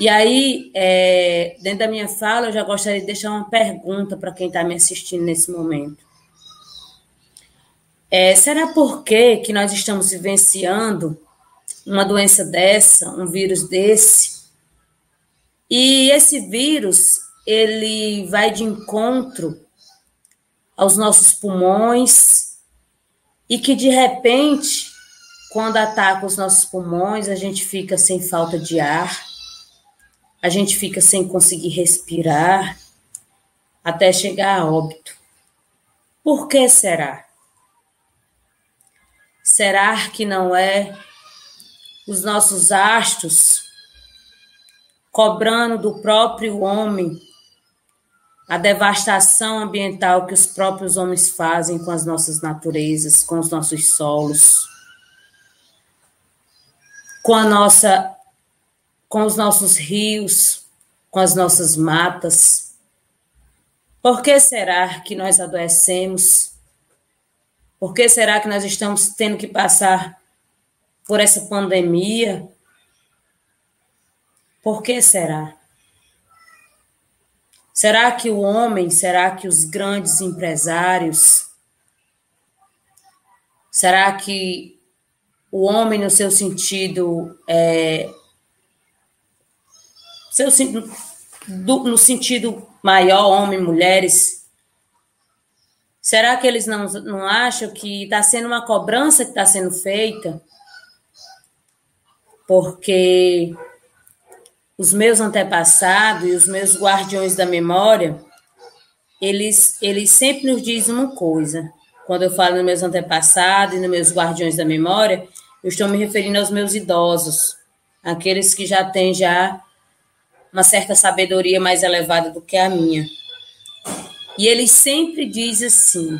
E aí, é, dentro da minha fala, eu já gostaria de deixar uma pergunta para quem está me assistindo nesse momento. É, será por que, que nós estamos vivenciando uma doença dessa, um vírus desse? E esse vírus, ele vai de encontro aos nossos pulmões e que de repente, quando ataca os nossos pulmões, a gente fica sem falta de ar, a gente fica sem conseguir respirar até chegar a óbito. Por que será? Será que não é os nossos astros cobrando do próprio homem a devastação ambiental que os próprios homens fazem com as nossas naturezas, com os nossos solos, com a nossa com os nossos rios, com as nossas matas. Por que será que nós adoecemos? Por que será que nós estamos tendo que passar por essa pandemia? Por que será? Será que o homem, será que os grandes empresários, será que o homem, no seu sentido, é, seu, do, no sentido maior, homem, mulheres, será que eles não, não acham que está sendo uma cobrança que está sendo feita? Porque os meus antepassados e os meus guardiões da memória, eles, eles sempre nos dizem uma coisa. Quando eu falo nos meus antepassados e nos meus guardiões da memória, eu estou me referindo aos meus idosos, aqueles que já têm já uma certa sabedoria mais elevada do que a minha. E eles sempre dizem assim: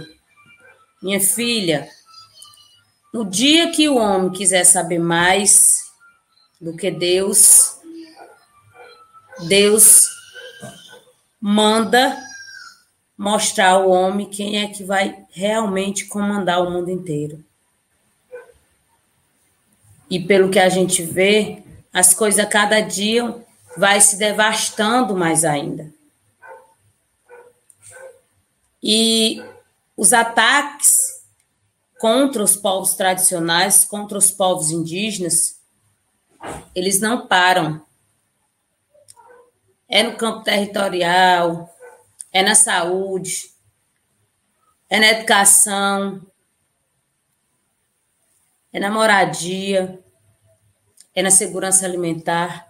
minha filha, no dia que o homem quiser saber mais do que Deus, Deus manda mostrar ao homem quem é que vai realmente comandar o mundo inteiro. E pelo que a gente vê, as coisas a cada dia vai se devastando mais ainda. E os ataques contra os povos tradicionais, contra os povos indígenas, eles não param. É no campo territorial, é na saúde, é na educação, é na moradia, é na segurança alimentar.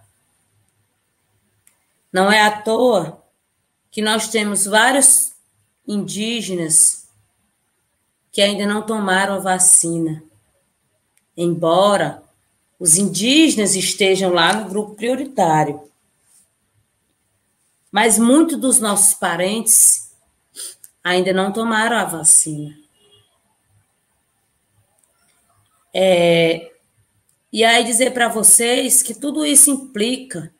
Não é à toa que nós temos vários indígenas que ainda não tomaram a vacina. Embora os indígenas estejam lá no grupo prioritário. Mas muitos dos nossos parentes ainda não tomaram a vacina. É, e aí dizer para vocês que tudo isso implica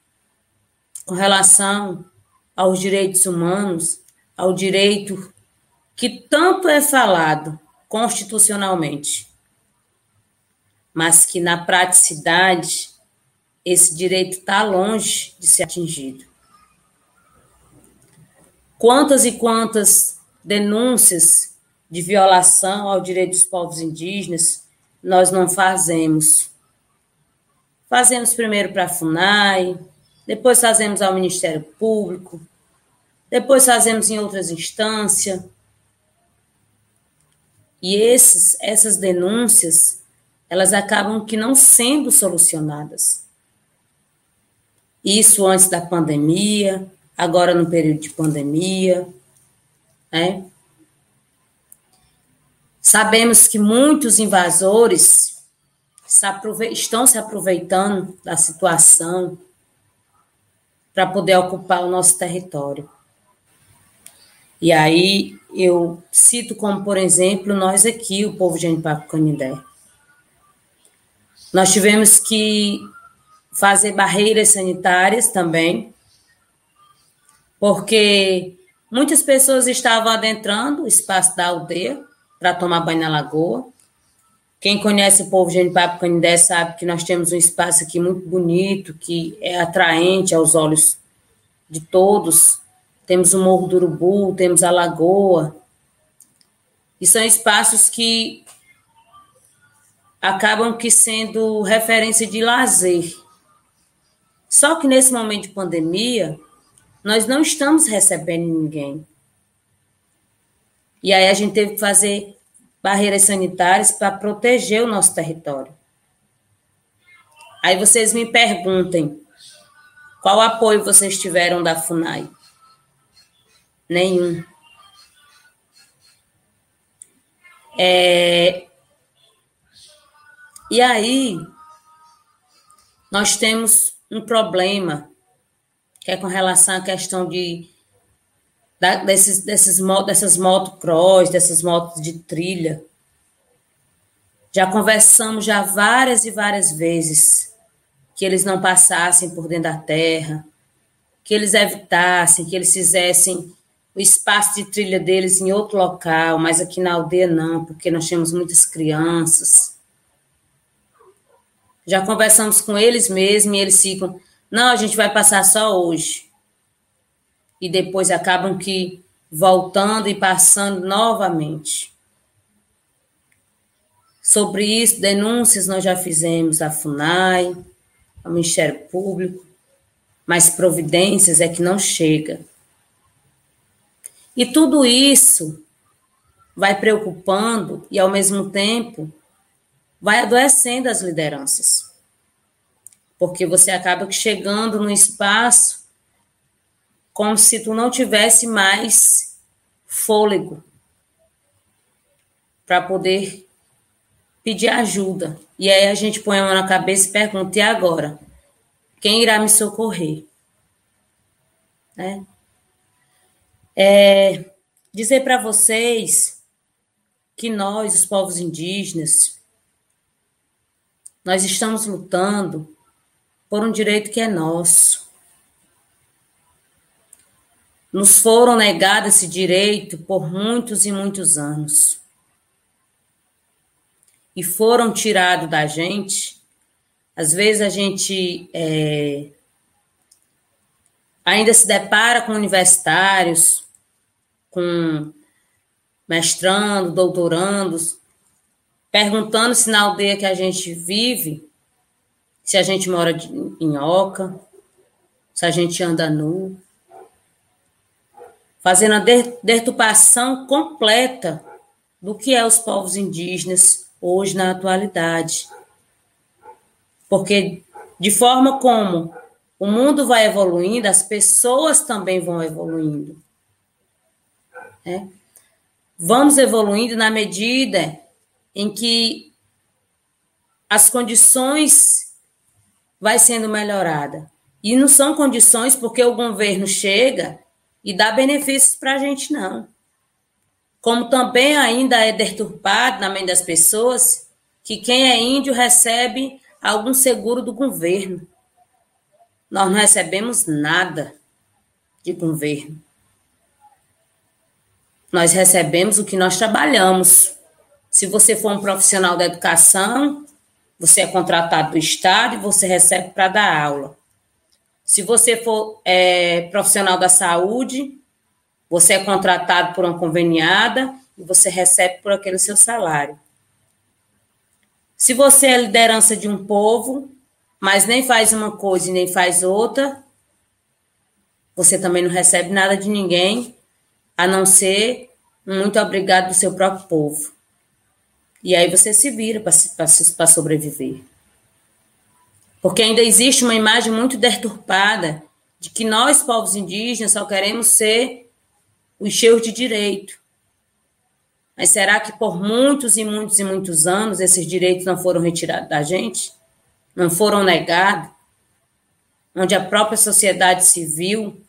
com relação aos direitos humanos, ao direito que tanto é falado constitucionalmente, mas que na praticidade esse direito está longe de ser atingido. Quantas e quantas denúncias de violação ao direito dos povos indígenas nós não fazemos? Fazemos primeiro para a FUNAI, depois fazemos ao Ministério Público, depois fazemos em outras instâncias. E esses, essas denúncias, elas acabam que não sendo solucionadas. Isso antes da pandemia, agora no período de pandemia, né? Sabemos que muitos invasores estão se aproveitando da situação para poder ocupar o nosso território. E aí eu cito como, por exemplo, nós aqui, o povo de Anipapo Canindé. Nós tivemos que fazer barreiras sanitárias também porque muitas pessoas estavam adentrando o espaço da aldeia para tomar banho na lagoa. Quem conhece o povo Genipapo Canindé sabe que nós temos um espaço aqui muito bonito, que é atraente aos olhos de todos. Temos o Morro do Urubu, temos a lagoa. E são espaços que acabam que sendo referência de lazer. Só que nesse momento de pandemia, nós não estamos recebendo ninguém. E aí a gente teve que fazer barreiras sanitárias para proteger o nosso território. Aí vocês me perguntem, qual apoio vocês tiveram da FUNAI? Nenhum. É... E aí, nós temos um problema que é com relação à questão de da, desses, desses, dessas motocross, dessas motos de trilha. Já conversamos já várias e várias vezes que eles não passassem por dentro da terra, que eles evitassem, que eles fizessem o espaço de trilha deles em outro local, mas aqui na aldeia não, porque nós temos muitas crianças. Já conversamos com eles mesmos e eles ficam, não, a gente vai passar só hoje. E depois acabam que voltando e passando novamente. Sobre isso, denúncias nós já fizemos à FUNAI, ao Ministério Público, mas providências é que não chega. E tudo isso vai preocupando e, ao mesmo tempo, vai adoecendo as lideranças porque você acaba chegando no espaço como se tu não tivesse mais fôlego para poder pedir ajuda. E aí a gente põe a mão na cabeça e pergunta: e agora? Quem irá me socorrer? Né? É, dizer para vocês que nós, os povos indígenas, nós estamos lutando por um direito que é nosso. Nos foram negados esse direito por muitos e muitos anos. E foram tirados da gente. Às vezes a gente é, ainda se depara com universitários, com mestrando, doutorandos, perguntando se na aldeia que a gente vive, se a gente mora em oca, se a gente anda nu, fazendo a deturpação completa do que é os povos indígenas hoje na atualidade. Porque de forma como o mundo vai evoluindo, as pessoas também vão evoluindo. É. Vamos evoluindo na medida em que as condições vai sendo melhorada. E não são condições porque o governo chega e dá benefícios para a gente, não. Como também ainda é deturpado na mente das pessoas que quem é índio recebe algum seguro do governo. Nós não recebemos nada de governo. Nós recebemos o que nós trabalhamos. Se você for um profissional da educação, você é contratado do Estado e você recebe para dar aula. Se você for é, profissional da saúde, você é contratado por uma conveniada e você recebe por aquele seu salário. Se você é liderança de um povo, mas nem faz uma coisa e nem faz outra, você também não recebe nada de ninguém, a não ser muito obrigado do seu próprio povo. E aí você se vira para sobreviver. Porque ainda existe uma imagem muito deturpada de que nós, povos indígenas, só queremos ser os cheios de direito. Mas será que por muitos e muitos e muitos anos esses direitos não foram retirados da gente? não foram negados, onde a própria sociedade civil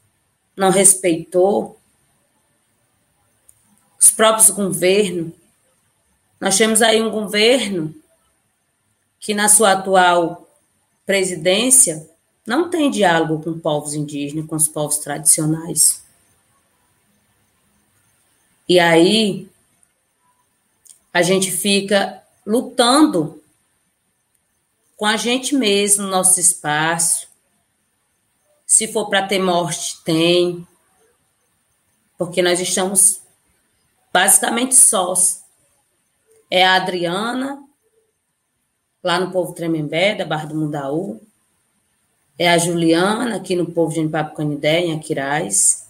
não respeitou, os próprios governos. Nós temos aí um governo que, na sua atual presidência, não tem diálogo com povos indígenas, com os povos tradicionais. E aí, a gente fica lutando com a gente mesmo, no nosso espaço. Se for para ter morte, tem. Porque nós estamos basicamente sós. É a Adriana, lá no Povo Tremembé, da Barra do Mundaú. É a Juliana, aqui no Povo de Anipapo Canidé, em Aquiraz.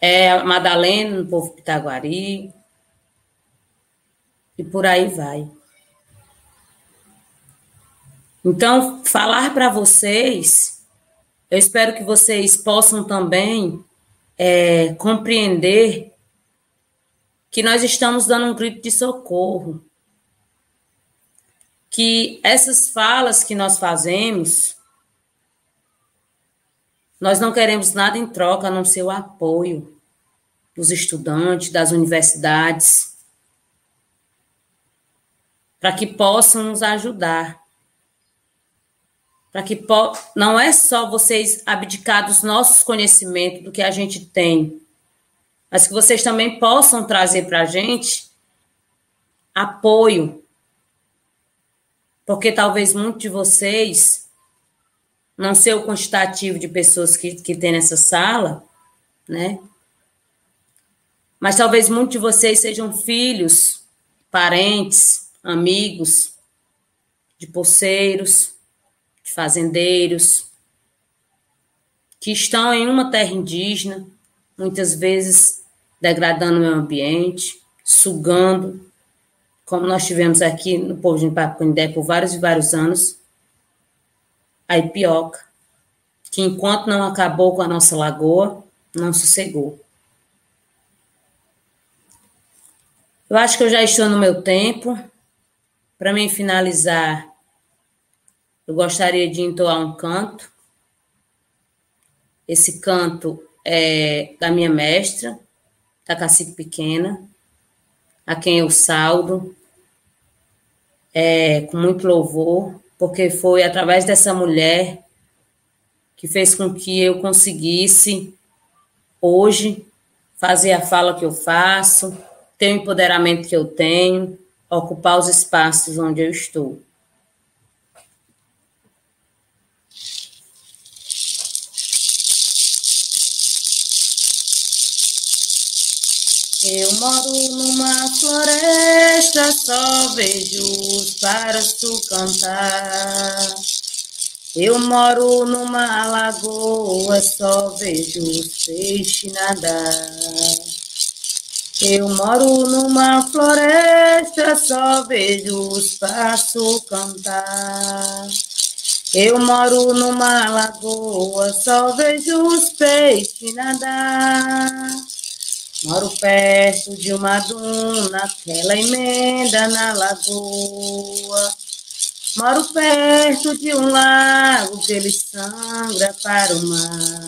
É a Madalena, no Povo Pitaguari. E por aí vai. Então, falar para vocês, eu espero que vocês possam também é, compreender que nós estamos dando um grito de socorro. Que essas falas que nós fazemos, nós não queremos nada em troca a não ser o apoio dos estudantes, das universidades, para que possam nos ajudar para que não é só vocês abdicar dos nossos conhecimentos, do que a gente tem, mas que vocês também possam trazer para a gente apoio. Porque talvez muitos de vocês, não sei o quantitativo de pessoas que, que tem nessa sala, né? Mas talvez muitos de vocês sejam filhos, parentes, amigos de poceiros, de fazendeiros, que estão em uma terra indígena, muitas vezes degradando o meio ambiente, sugando, como nós tivemos aqui no povo de Impapundé por vários e vários anos, a ipioca, que enquanto não acabou com a nossa lagoa, não sossegou. Eu acho que eu já estou no meu tempo. Para mim finalizar, eu gostaria de entoar um canto. Esse canto é da minha mestra, da Cacique Pequena, a quem eu saldo. é, com muito louvor, porque foi através dessa mulher que fez com que eu conseguisse hoje fazer a fala que eu faço, ter o empoderamento que eu tenho, ocupar os espaços onde eu estou. Eu moro numa floresta, só vejo os pássaros cantar. Eu moro numa lagoa, só vejo os peixes nadar. Eu moro numa floresta, só vejo os pássaros cantar. Eu moro numa lagoa, só vejo os peixes nadar. Moro perto de uma duna, aquela emenda na lagoa. Moro perto de um lago que ele sangra para o mar.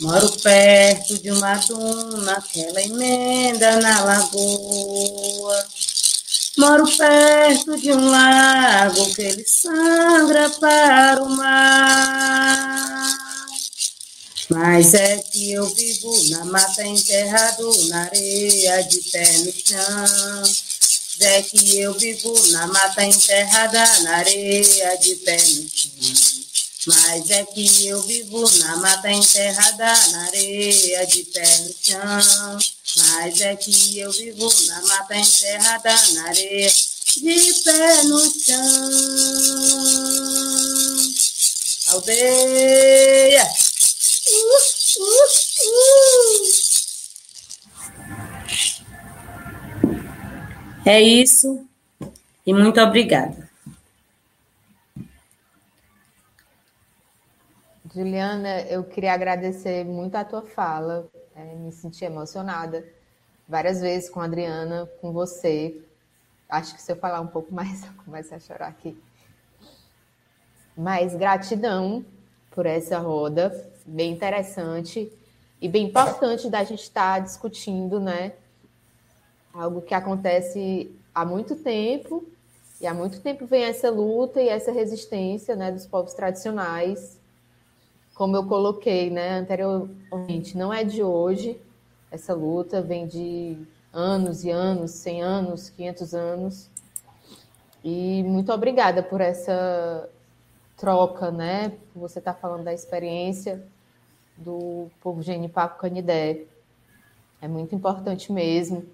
Moro perto de uma duna, aquela emenda na lagoa. Moro perto de um lago que ele sangra para o mar. Mas é que eu vivo na mata enterrado na areia de pé no chão. É que eu vivo na mata enterrada na areia de pé no chão. Mas é que eu vivo na mata enterrada na areia de pé no chão. Mas é que eu vivo na mata enterrada na areia de pé no chão. Aldeia! É isso e muito obrigada. Juliana, eu queria agradecer muito a tua fala, é, me senti emocionada várias vezes com a Adriana, com você. Acho que se eu falar um pouco mais, eu começo a chorar aqui. Mas gratidão por essa roda, bem interessante e bem importante da gente estar discutindo, né? Algo que acontece há muito tempo, e há muito tempo vem essa luta e essa resistência né, dos povos tradicionais, como eu coloquei né, anteriormente, não é de hoje, essa luta vem de anos e anos, 100 anos, 500 anos. E muito obrigada por essa troca, né? Você está falando da experiência do povo Genipapo Canidé. É muito importante mesmo.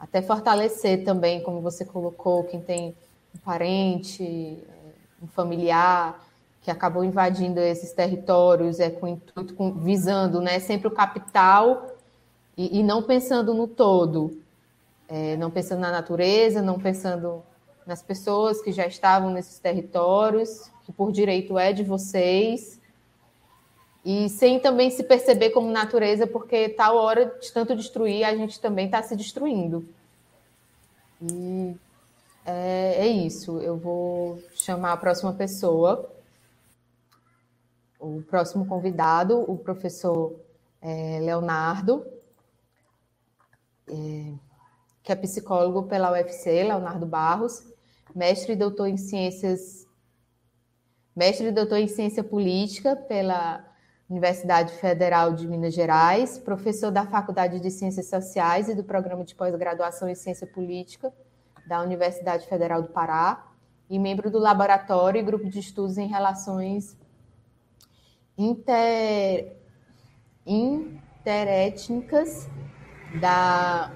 Até fortalecer também, como você colocou, quem tem um parente, um familiar que acabou invadindo esses territórios, é com intuito, com, visando, né, sempre o capital e, e não pensando no todo, é, não pensando na natureza, não pensando nas pessoas que já estavam nesses territórios, que por direito é de vocês, e sem também se perceber como natureza, porque tal hora de tanto destruir, a gente também está se destruindo. E é, é, isso. Eu vou chamar a próxima pessoa, o próximo convidado, o professor é, Leonardo, é, que é psicólogo pela UFC, Leonardo Barros, mestre e doutor em ciências, mestre e doutor em ciência política pela Universidade Federal de Minas Gerais, professor da Faculdade de Ciências Sociais e do Programa de Pós-Graduação em Ciência Política da Universidade Federal do Pará e membro do Laboratório e Grupo de Estudos em Relações Inter... Interétnicas da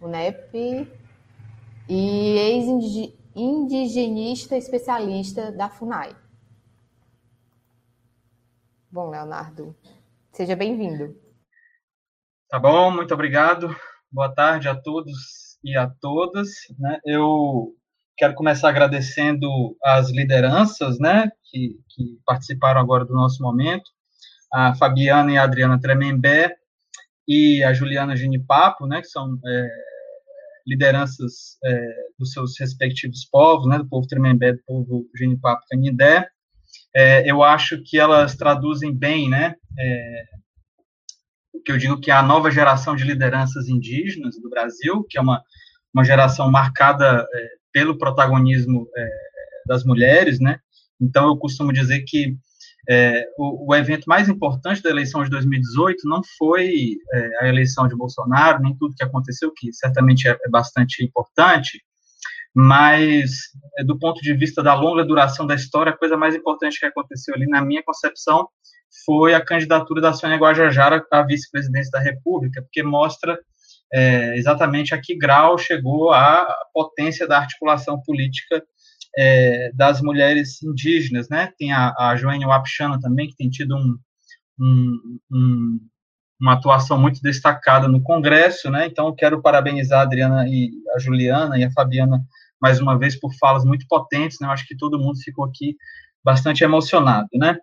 UNEP e ex-indigenista especialista da FUNAI. Bom, Leonardo, seja bem-vindo. Tá bom, muito obrigado. Boa tarde a todos e a todas. Né? Eu quero começar agradecendo as lideranças né, que, que participaram agora do nosso momento, a Fabiana e a Adriana Tremembé e a Juliana Ginipapo, né, que são é, lideranças é, dos seus respectivos povos, né, do povo Tremembé, do povo Ginipapo Canindé é, eu acho que elas traduzem bem, né, é, que eu digo que é a nova geração de lideranças indígenas do Brasil, que é uma, uma geração marcada é, pelo protagonismo é, das mulheres, né? Então, eu costumo dizer que é, o, o, evento mais importante da eleição de 2018 não foi é, a eleição de Bolsonaro, nem tudo que aconteceu, que certamente é, é bastante importante, mas é, do ponto de vista da longa duração da história, a coisa mais importante que aconteceu ali, na minha concepção, foi a candidatura da Sônia Guajajara à vice-presidência da República, porque mostra é, exatamente a que grau chegou a potência da articulação política é, das mulheres indígenas, né? Tem a, a Joênia Wapchana também, que tem tido um, um, um, uma atuação muito destacada no Congresso, né? Então, quero parabenizar a Adriana e a Juliana e a Fabiana mais uma vez por falas muito potentes, né? Eu acho que todo mundo ficou aqui bastante emocionado, né?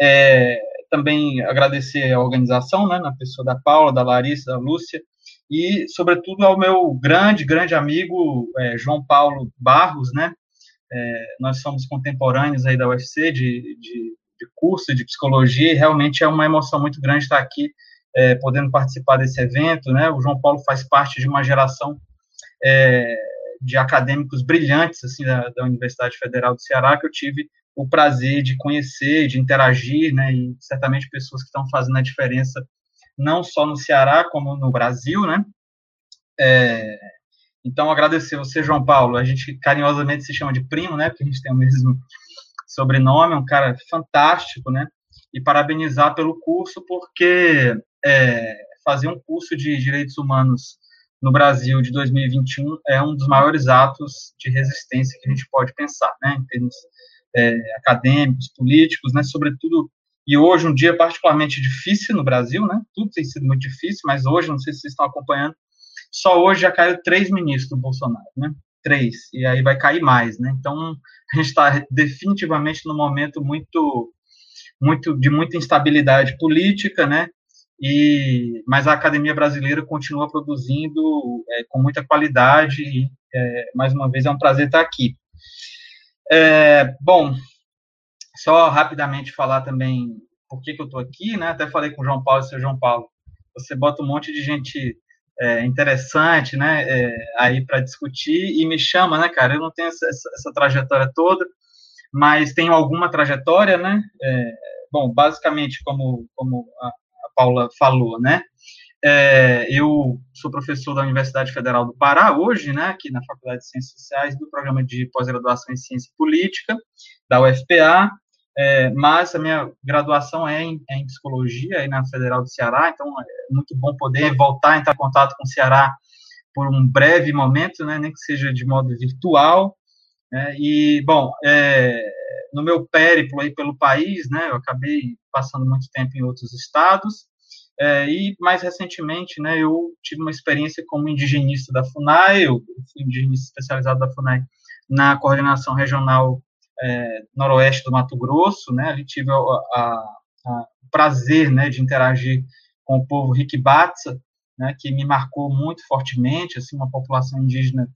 É, também agradecer a organização, né? Na pessoa da Paula, da Larissa, da Lúcia, e, sobretudo, ao meu grande, grande amigo é, João Paulo Barros, né? É, nós somos contemporâneos aí da UFC de, de, de, curso de psicologia e realmente é uma emoção muito grande estar aqui é, podendo participar desse evento, né? O João Paulo faz parte de uma geração é, de acadêmicos brilhantes assim da, da, Universidade Federal do Ceará que eu tive o prazer de conhecer, de interagir, né? E certamente pessoas que estão fazendo a diferença não só no Ceará como no Brasil, né? É, então, agradecer você, João Paulo. A gente carinhosamente se chama de primo, né? Porque a gente tem o mesmo sobrenome, um cara fantástico, né? E parabenizar pelo curso, porque é, fazer um curso de direitos humanos no Brasil de 2021 é um dos maiores atos de resistência que a gente pode pensar, né? Em termos é, acadêmicos, políticos, né? Sobretudo e hoje um dia particularmente difícil no Brasil, né? Tudo tem sido muito difícil, mas hoje não sei se vocês estão acompanhando só hoje já caiu três ministros do Bolsonaro, né? Três, e aí vai cair mais, né? Então, a gente está definitivamente num momento muito, muito de muita instabilidade política, né? E, mas a academia brasileira continua produzindo é, com muita qualidade e, é, mais uma vez, é um prazer estar aqui. É, bom, só rapidamente falar também por que, que eu estou aqui, né? Até falei com o João Paulo, seu João Paulo, você bota um monte de gente é, interessante, né, é, aí para discutir e me chama, né, cara, eu não tenho essa, essa, essa trajetória toda, mas tenho alguma trajetória, né, é, bom, basicamente, como, como Paula falou, né, é, eu sou professor da Universidade Federal do Pará hoje, né, aqui na Faculdade de Ciências Sociais, do programa de pós-graduação em Ciência Política, da UFPA, é, mas a minha graduação é em, é em, psicologia aí na Federal do Ceará, então é muito bom poder voltar a entrar em contato com o Ceará por um breve momento, né, nem que seja de modo virtual. Né, e, bom, é, no meu périplo aí pelo país, né, eu acabei passando muito tempo em outros estados, é, e mais recentemente, né, eu tive uma experiência como indigenista da FUNAI, eu fui indigenista especializado da FUNAI na coordenação regional é, noroeste do Mato Grosso, né, ali tive o prazer, né, de interagir com o povo Riquibatsa, né, que me marcou muito fortemente, assim, uma população indígena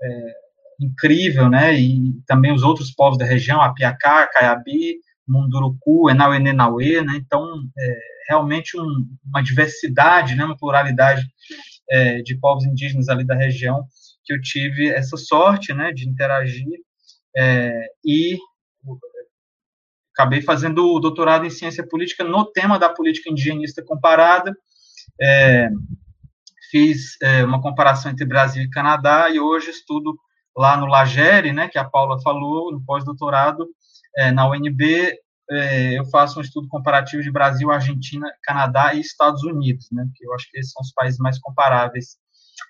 é, incrível, né, e também os outros povos da região, Apiacá, Caiabi, Munduruku, Enauenenauê, né, então, é, realmente um, uma diversidade, né, uma pluralidade é, de povos indígenas ali da região, que eu tive essa sorte, né, de interagir é, e acabei fazendo o doutorado em ciência política no tema da política indigenista comparada. É, fiz é, uma comparação entre Brasil e Canadá e hoje estudo lá no Lagere, né, que a Paula falou, no pós-doutorado, é, na UNB, é, eu faço um estudo comparativo de Brasil, Argentina, Canadá e Estados Unidos, né, que eu acho que esses são os países mais comparáveis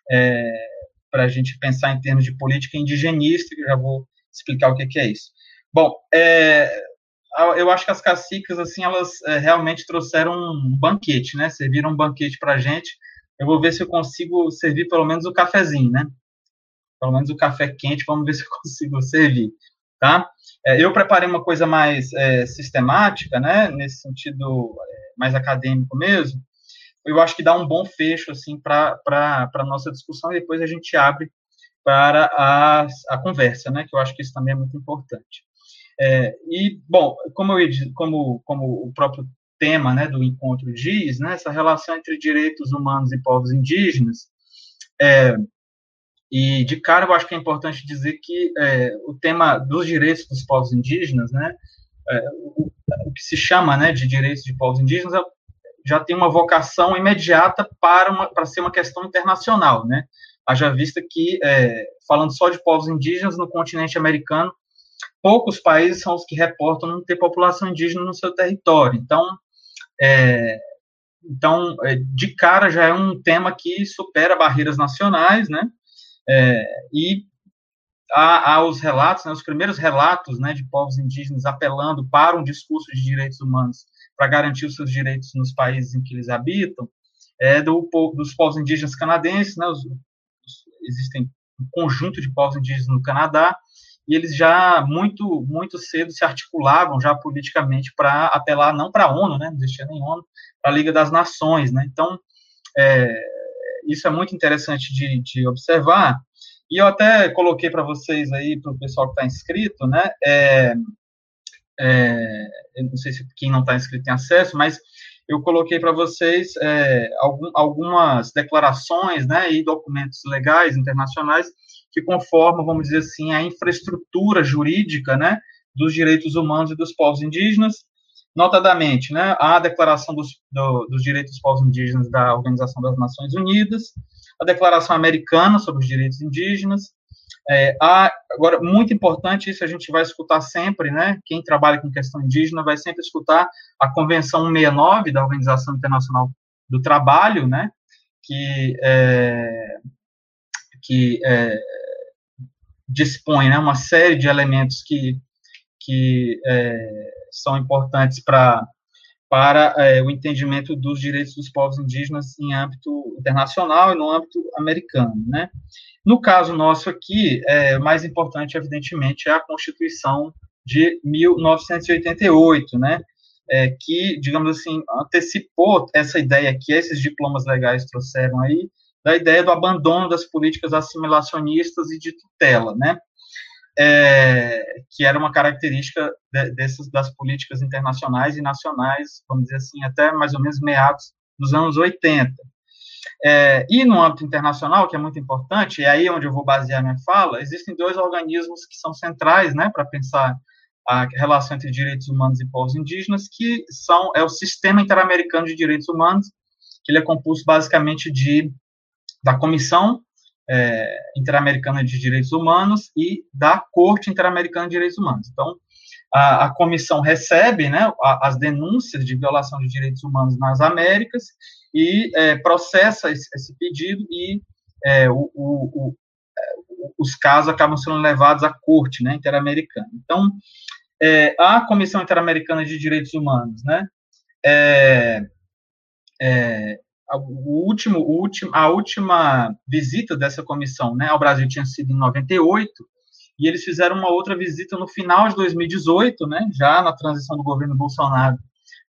é, para a gente pensar em termos de política indigenista, que eu já vou explicar o que, que é isso. Bom, é, eu acho que as cacicas, assim, elas é, realmente trouxeram um banquete, né? Serviram um banquete para a gente. Eu vou ver se eu consigo servir pelo menos o cafezinho, né? Pelo menos o café quente, vamos ver se eu consigo servir, tá? É, eu preparei uma coisa mais é, sistemática, né? Nesse sentido é, mais acadêmico mesmo. Eu acho que dá um bom fecho, assim, para a nossa discussão e depois a gente abre para a, a conversa, né? Que eu acho que isso também é muito importante. É, e, bom, como, eu, como, como o próprio tema né, do encontro diz, né, essa relação entre direitos humanos e povos indígenas. É, e de cara eu acho que é importante dizer que é, o tema dos direitos dos povos indígenas, né, é, o, o, que se chama né, de direitos de povos indígenas, é, já tem uma vocação imediata para, uma, para ser uma questão internacional, né? Haja vista que, é, falando só de povos indígenas no continente americano, poucos países são os que reportam não ter população indígena no seu território. Então, é, então é, de cara já é um tema que supera barreiras nacionais, né? É, e há, há, os relatos, né, os primeiros relatos né, de povos indígenas apelando para um discurso de direitos humanos para garantir os seus direitos nos países em que eles habitam, é do, dos povos indígenas canadenses, né, os, existem um conjunto de povos indígenas no Canadá, e eles já muito muito cedo se articulavam já politicamente para apelar não para a ONU, né, não existia nem ONU, para a Liga das Nações, né, então é, isso é muito interessante de, de observar, e eu até coloquei para vocês aí, para o pessoal que está inscrito, né, é, é, eu não sei se quem não está inscrito tem acesso, mas eu coloquei para vocês é, algum, algumas declarações né, e documentos legais internacionais que conformam, vamos dizer assim, a infraestrutura jurídica né, dos direitos humanos e dos povos indígenas, notadamente né, a Declaração dos, do, dos Direitos dos Povos Indígenas da Organização das Nações Unidas, a Declaração Americana sobre os Direitos Indígenas, é, há, agora, muito importante, isso a gente vai escutar sempre, né? Quem trabalha com questão indígena vai sempre escutar a Convenção 169 da Organização Internacional do Trabalho, né? Que, é, que é, dispõe né, uma série de elementos que, que é, são importantes para para é, o entendimento dos direitos dos povos indígenas em âmbito internacional e no âmbito americano, né? No caso nosso aqui, é, o mais importante, evidentemente, é a Constituição de 1988, né? É, que, digamos assim, antecipou essa ideia que esses diplomas legais trouxeram aí, da ideia do abandono das políticas assimilacionistas e de tutela, né? É, que era uma característica de, dessas, das políticas internacionais e nacionais, vamos dizer assim, até mais ou menos meados dos anos 80. É, e no âmbito internacional, que é muito importante, e é aí onde eu vou basear minha fala, existem dois organismos que são centrais né, para pensar a relação entre direitos humanos e povos indígenas, que são é o Sistema Interamericano de Direitos Humanos, que ele é composto basicamente de da Comissão é, Interamericana de Direitos Humanos e da Corte Interamericana de Direitos Humanos. Então, a, a comissão recebe né, as denúncias de violação de direitos humanos nas Américas e é, processa esse, esse, pedido e é, o, o, o, os casos acabam sendo levados à Corte né, Interamericana. Então, é, a Comissão Interamericana de Direitos Humanos, né, é, é, o último, o último, a última visita dessa comissão né, ao Brasil tinha sido em 98, e eles fizeram uma outra visita no final de 2018, né, já na transição do governo Bolsonaro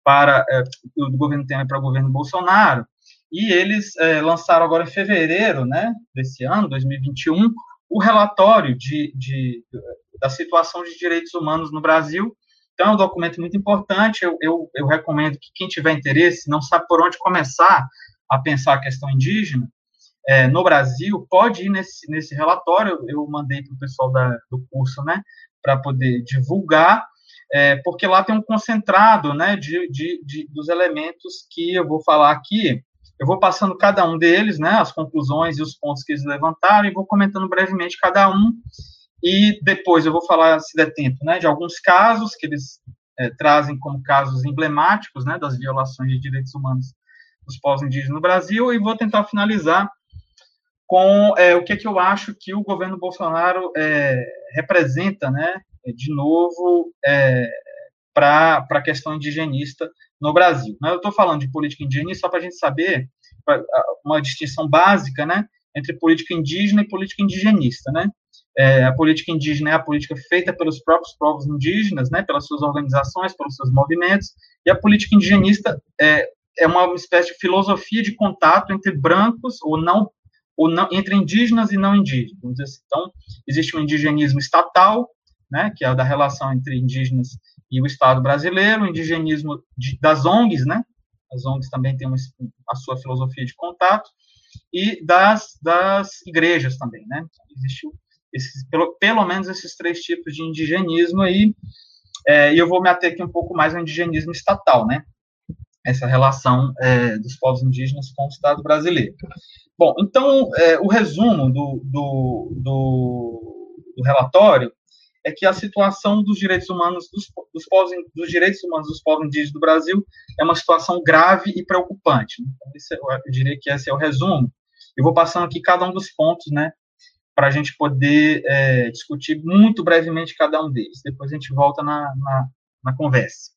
para é, do governo Temer para o governo Bolsonaro, e eles é, lançaram agora em fevereiro, né, desse ano, 2021, o relatório de, de, da situação de direitos humanos no Brasil. Então, é um documento muito importante. Eu, eu, eu recomendo que quem tiver interesse, não sabe por onde começar, a pensar a questão indígena é, no Brasil, pode ir nesse, nesse relatório, eu mandei para o pessoal da, do curso, né, para poder divulgar, é, porque lá tem um concentrado, né, de, de, de, dos elementos que eu vou falar aqui, eu vou passando cada um deles, né, as conclusões e os pontos que eles levantaram, e vou comentando brevemente cada um, e depois eu vou falar, se der tempo, né, de alguns casos que eles é, trazem como casos emblemáticos, né, das violações de direitos humanos dos povos indígenas no Brasil e vou tentar finalizar com é, o que, é que eu acho que o governo Bolsonaro é, representa, né, de novo, é, para a questão indigenista no Brasil. Eu estou falando de política indigenista só para a gente saber uma distinção básica, né, entre política indígena e política indigenista, né? É, a política indígena é a política feita pelos próprios povos indígenas, né, pelas suas organizações, pelos seus movimentos, e a política indigenista é, é uma espécie de filosofia de contato entre brancos ou não, ou não entre indígenas e não indígenas. Assim. Então, existe um indigenismo estatal, né, que é a da relação entre indígenas e o Estado brasileiro, o indigenismo de, das ONGs, né? As ONGs também têm uma, a sua filosofia de contato, e das, das igrejas também, né? Existiu esses, pelo, pelo menos esses três tipos de indigenismo aí, é, e eu vou me ater aqui um pouco mais ao indigenismo estatal, né? Essa relação é, dos povos indígenas com o Estado brasileiro. Bom, então, é, o resumo do, do, do, do, relatório é que a situação dos direitos humanos dos, dos, povos, dos direitos humanos dos povos indígenas do Brasil é uma situação grave e preocupante. Então, esse, é eu diria que esse é o resumo. Eu vou passando aqui cada um dos pontos, né, para a gente poder é, discutir muito brevemente cada um deles. Depois a gente volta na, na, na conversa.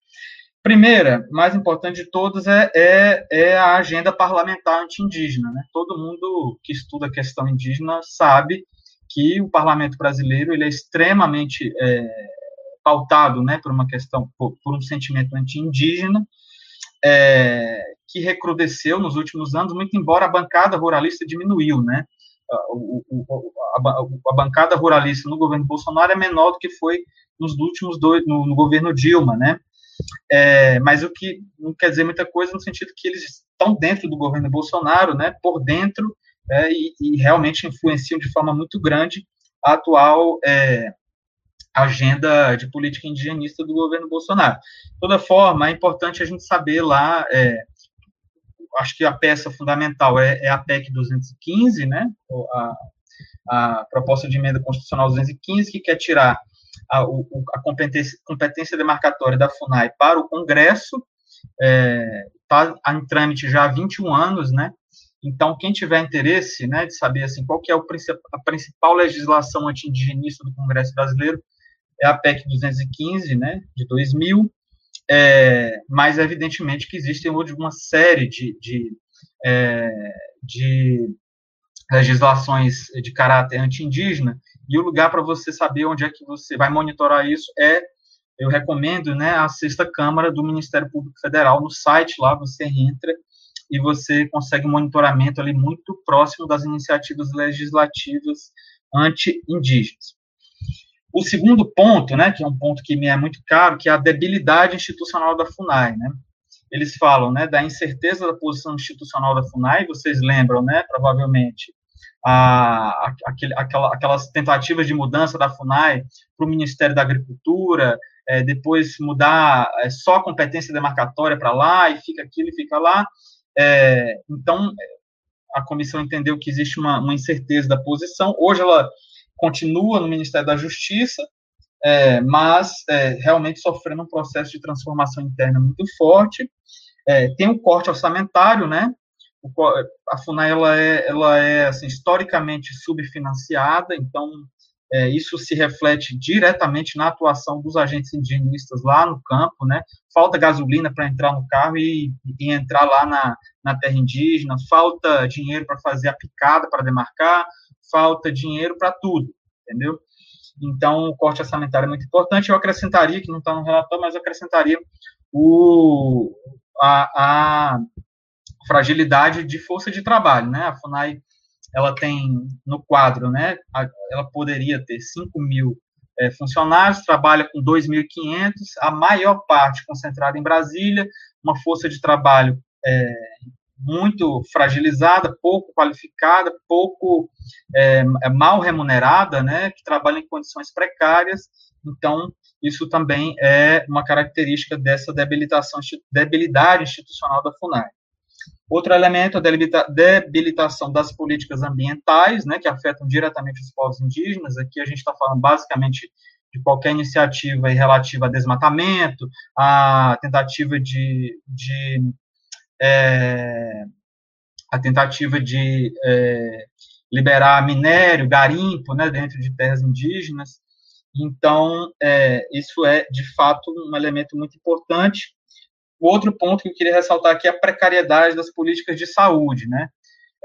Primeira, mais importante de todas, é, é, é a agenda parlamentar anti-indígena. Né? Todo mundo que estuda a questão indígena sabe que o parlamento brasileiro ele é extremamente é, pautado né, por uma questão, por, por um sentimento anti-indígena, é, que recrudesceu nos últimos anos, muito embora a bancada ruralista diminuiu, né? A, a, a, bancada ruralista no governo Bolsonaro é menor do que foi nos últimos dois, no, no governo Dilma, né? É, mas o que não quer dizer muita coisa no sentido que eles estão dentro do governo Bolsonaro, né? Por dentro é, e, e, realmente influenciam de forma muito grande a atual é, agenda de política indigenista do governo Bolsonaro. De toda forma, é importante a gente saber lá, é, acho que a peça fundamental é, é, a PEC 215, né, a, a proposta de emenda constitucional 215, que quer tirar a, a competência, competência demarcatória da FUNAI para o Congresso, está é, em trâmite já há 21 anos, né, então, quem tiver interesse né, de saber assim, qual que é o, a principal legislação anti-indigenista do Congresso Brasileiro, é a PEC 215, né, de 2000, é, mas evidentemente que existem hoje uma série de, de, é, de legislações de caráter anti-indígena, e o lugar para você saber onde é que você vai monitorar isso é, eu recomendo, né, a sexta Câmara do Ministério Público Federal, no site lá você entra e você consegue um monitoramento ali muito próximo das iniciativas legislativas anti-indígenas. O segundo ponto, né, que é um ponto que me é muito caro, que é a debilidade institucional da FUNAI, né? Eles falam, né, da incerteza da posição institucional da FUNAI, vocês lembram, né, provavelmente, a, aquele, aquela, aquelas tentativas de mudança da FUNAI para o Ministério da Agricultura, é, depois mudar é, só a competência demarcatória para lá, e fica aquilo e fica lá. É, então, a comissão entendeu que existe uma, uma incerteza da posição. Hoje ela continua no Ministério da Justiça, é, mas é, realmente sofrendo um processo de transformação interna muito forte. É, tem um corte orçamentário, né? A FUNAI ela é, ela é assim, historicamente subfinanciada, então é, isso se reflete diretamente na atuação dos agentes indigenistas lá no campo, né? Falta gasolina para entrar no carro e, e, entrar lá na, na terra indígena, falta dinheiro para fazer a picada para demarcar, falta dinheiro para tudo, entendeu? Então, o corte orçamentário é muito importante. Eu acrescentaria, que não está no relatório, mas eu acrescentaria o, a, a, fragilidade de força de trabalho, né? A FUNAI, ela tem no quadro, né? Ela poderia ter 5 mil é, funcionários, trabalha com 2.500, a maior parte concentrada em Brasília, uma força de trabalho é, muito fragilizada, pouco qualificada, pouco é, é, mal remunerada, né, que trabalha em condições precárias. Então, isso também é uma característica dessa debilitação, debilidade institucional da FUNAI. Outro elemento é a debilitação das políticas ambientais, né, que afetam diretamente os povos indígenas. Aqui a gente está falando basicamente de qualquer iniciativa relativa a desmatamento, a tentativa de, de é, a tentativa de é, liberar minério, garimpo, né, dentro de terras indígenas. Então, é, isso é, de fato, um elemento muito importante. O outro ponto que eu queria ressaltar aqui é a precariedade das políticas de saúde, né?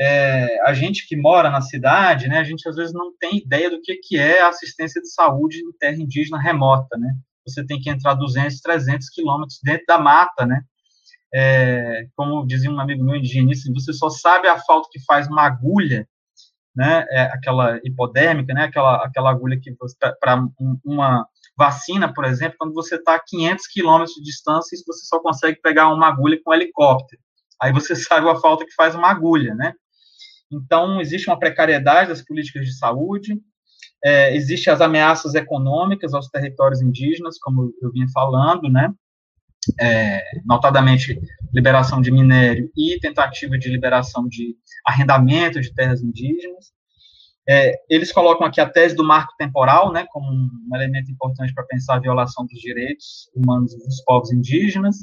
É, a gente que mora na cidade, né, a gente às vezes não tem ideia do que, que é a assistência de saúde em terra indígena remota, né? Você tem que entrar 200, 300 quilômetros dentro da mata, né? é, como dizia um amigo meu indigenista, você só sabe a falta que faz uma agulha, né, é aquela hipodérmica, né, aquela, aquela agulha que para um, uma, vacina, por exemplo, quando você está a 500 quilômetros de distância e você só consegue pegar uma agulha com um helicóptero. Aí você sabe a falta que faz uma agulha, né? Então, existe uma precariedade das políticas de saúde, é, existem as ameaças econômicas aos territórios indígenas, como eu vinha falando, né? É, notadamente liberação de minério e tentativa de liberação de arrendamento de terras indígenas. É, eles colocam aqui a tese do marco temporal, né, como um elemento importante para pensar a violação dos direitos humanos dos povos indígenas.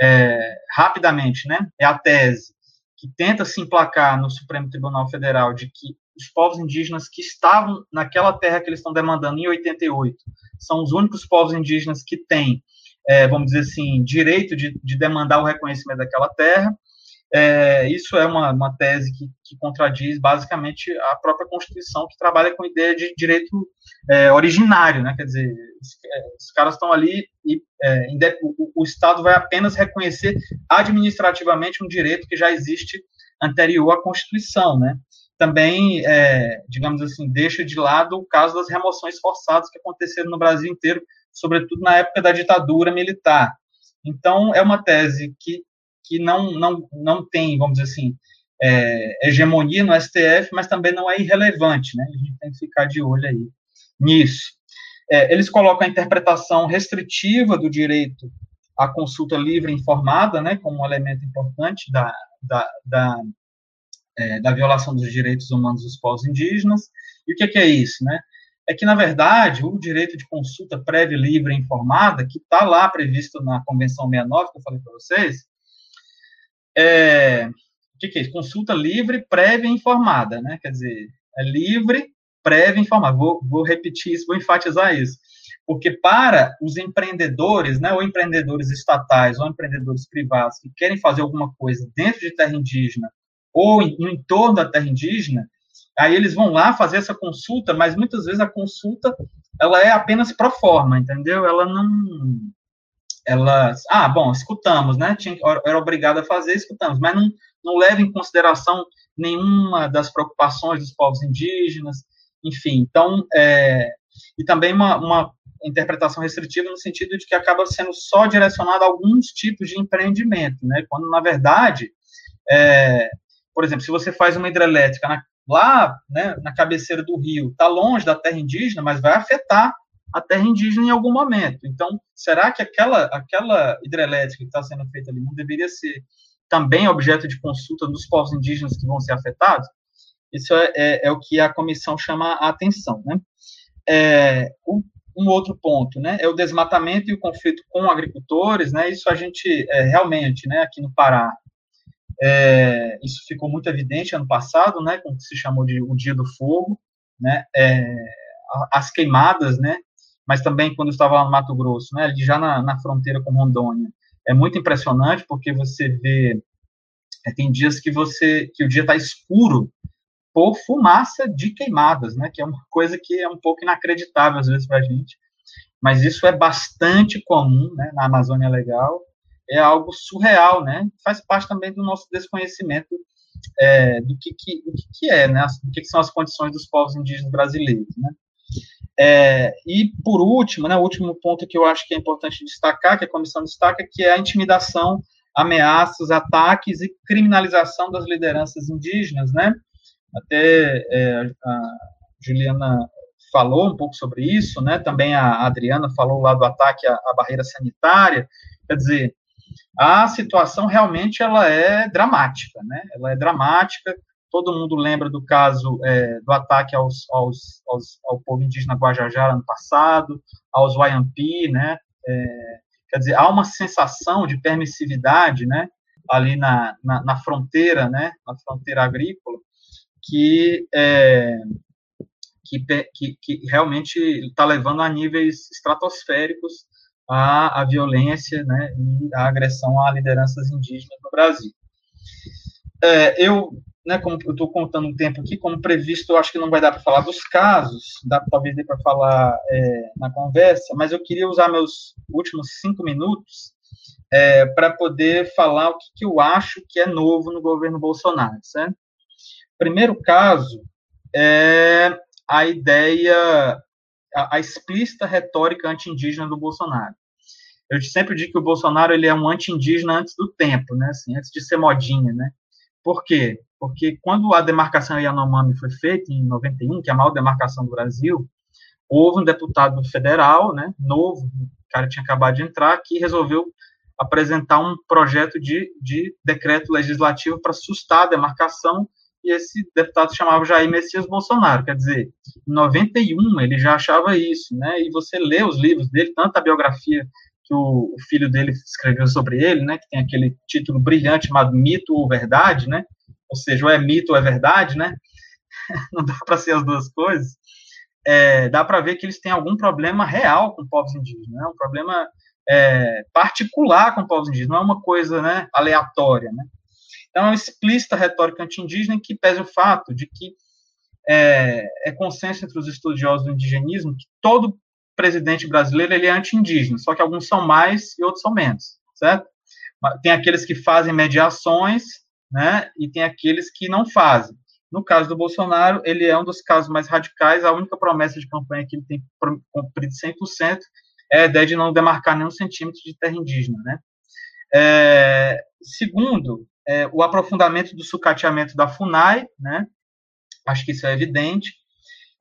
É, rapidamente, né, é a tese que tenta se emplacar no Supremo Tribunal Federal de que os povos indígenas que estavam naquela terra que eles estão demandando em 88 são os únicos povos indígenas que têm, é, vamos dizer assim, direito de, de demandar o reconhecimento daquela terra, é, isso é uma, uma tese que, que, contradiz basicamente a própria Constituição, que trabalha com a ideia de direito é, originário, né? Quer dizer, os, é, os caras estão ali e é, o, o, Estado vai apenas reconhecer administrativamente um direito que já existe anterior à Constituição, né? Também, é, digamos assim, deixa de lado o caso das remoções forçadas que aconteceram no Brasil inteiro, sobretudo na época da ditadura militar. Então, é uma tese que que não, não, não tem, vamos dizer assim, é, hegemonia no STF, mas também não é irrelevante, né? A gente tem que ficar de olho aí nisso. É, eles colocam a interpretação restritiva do direito à consulta livre e informada, né, como um elemento importante da, da, da, é, da violação dos direitos humanos dos povos indígenas. E o que é, que é isso, né? É que, na verdade, o direito de consulta prévia, livre e informada, que está lá previsto na Convenção 69, que eu falei para vocês, é, o que, é? Consulta livre, prévia e informada, né? Quer dizer, é livre, prévia e informada. Vou, vou repetir isso, vou enfatizar isso. Porque para os empreendedores, né, ou empreendedores estatais, ou empreendedores privados que querem fazer alguma coisa dentro de terra indígena, ou no entorno da terra indígena, aí eles vão lá fazer essa consulta, mas muitas vezes a consulta ela é apenas pro forma, entendeu? Ela não elas, ah, bom, escutamos, né? Tinha, era obrigado a fazer, escutamos, mas não, não leva em consideração nenhuma das preocupações dos povos indígenas, enfim. Então, é, e também uma, uma interpretação restritiva no sentido de que acaba sendo só direcionada a alguns tipos de empreendimento, né? Quando na verdade, é, por exemplo, se você faz uma hidrelétrica na, lá, né, na cabeceira do rio, está longe da terra indígena, mas vai afetar a terra indígena em algum momento. Então, será que aquela, aquela hidrelétrica que está sendo feita ali não deveria ser também objeto de consulta dos povos indígenas que vão ser afetados? Isso é, é, é o que a comissão chama a atenção. Né? É, um, outro ponto né, é o desmatamento e o conflito com agricultores. Né, isso a gente, é, realmente, né, aqui no Pará, é, isso ficou muito evidente ano passado, né, com o que se chamou de o Dia do Fogo, né, é, as queimadas, né, mas também quando eu estava lá no Mato Grosso, né, já na, na fronteira com Rondônia. É muito impressionante porque você vê, é, tem dias que você que o dia está escuro por fumaça de queimadas, né, que é uma coisa que é um pouco inacreditável às vezes para a gente, mas isso é bastante comum, né, na Amazônia Legal, é algo surreal, né, faz parte também do nosso desconhecimento é, do, que, que, que, que é, né, do que, que são as condições dos povos indígenas brasileiros, né. É, e, por último, né, o último ponto que eu acho que é importante destacar, que a comissão destaca, que é a intimidação, ameaças, ataques e criminalização das lideranças indígenas, né? Até é, a Juliana falou um pouco sobre isso, né? Também a Adriana falou lá do ataque à, à barreira sanitária. Quer dizer, a situação realmente ela é dramática, né? Ela é dramática todo mundo lembra do caso é, do ataque aos, aos, aos, ao povo indígena Guajajara ano passado, aos Wayampi, né? É, quer dizer, há uma sensação de permissividade, né? Ali na, na, na fronteira, né? Na fronteira agrícola, que é, que, que, que, realmente está levando a níveis estratosféricos a, a violência né, e a agressão a lideranças indígenas no Brasil. É, eu né, como eu estou contando um tempo aqui, como previsto, eu acho que não vai dar para falar dos casos, dá, talvez dê para falar é, na conversa, mas eu queria usar meus últimos cinco minutos é, para poder falar o que, que, eu acho que é novo no governo Bolsonaro. Certo? Primeiro caso é a ideia, a, a explícita retórica anti-indígena do Bolsonaro. Eu sempre digo que o Bolsonaro ele é um anti-indígena antes do tempo, né? Assim, antes de ser modinha, né? Por quê? Porque quando a demarcação Yanomami foi feita em 91, que é a maior demarcação do Brasil, houve um deputado federal, né, novo, o cara tinha acabado de entrar, que resolveu apresentar um projeto de, de decreto legislativo para sustar a demarcação, e esse deputado chamava Jair Messias Bolsonaro, quer dizer, em 91 ele já achava isso, né, e você lê os livros dele, tanto a biografia que o, o filho dele escreveu sobre ele, né, que tem aquele título brilhante chamado Mito ou Verdade, né, ou seja, ou é mito ou é verdade, né, não dá para ser as duas coisas, é, dá para ver que eles têm algum problema real com povos indígenas, né, um problema é, particular com povos indígenas, não é uma coisa né, aleatória. Né? Então, é uma explícita retórica anti-indígena que pese o fato de que é, é, consenso entre os estudiosos do indigenismo que todo presidente brasileiro ele é anti-indígena, só que alguns são mais e outros são menos, certo? Tem aqueles que fazem mediações, né, e tem aqueles que não fazem. No caso do Bolsonaro, ele é um dos casos mais radicais, a única promessa de campanha que ele tem cumprido 100% é a ideia de não demarcar nenhum centímetro de terra indígena. Né? É, segundo, é, o aprofundamento do sucateamento da FUNAI, né? acho que isso é evidente.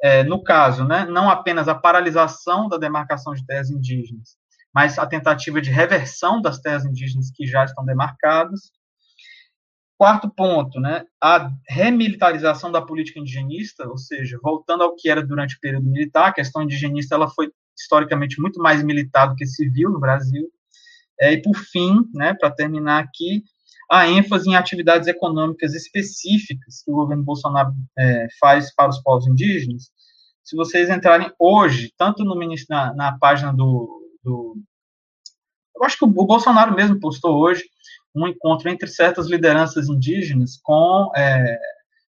É, no caso, né, não apenas a paralisação da demarcação de terras indígenas, mas a tentativa de reversão das terras indígenas que já estão demarcadas. Quarto ponto, né, a remilitarização da política indigenista, ou seja, voltando ao que era durante o período militar, a questão indigenista ela foi historicamente muito mais militar do que civil no Brasil. É, e, por fim, né, para terminar aqui, a ênfase em atividades econômicas específicas que o governo Bolsonaro é, faz para os povos indígenas. Se vocês entrarem hoje, tanto no na, na página do, do, Eu acho que o, o, Bolsonaro mesmo postou hoje um encontro entre certas lideranças indígenas com é,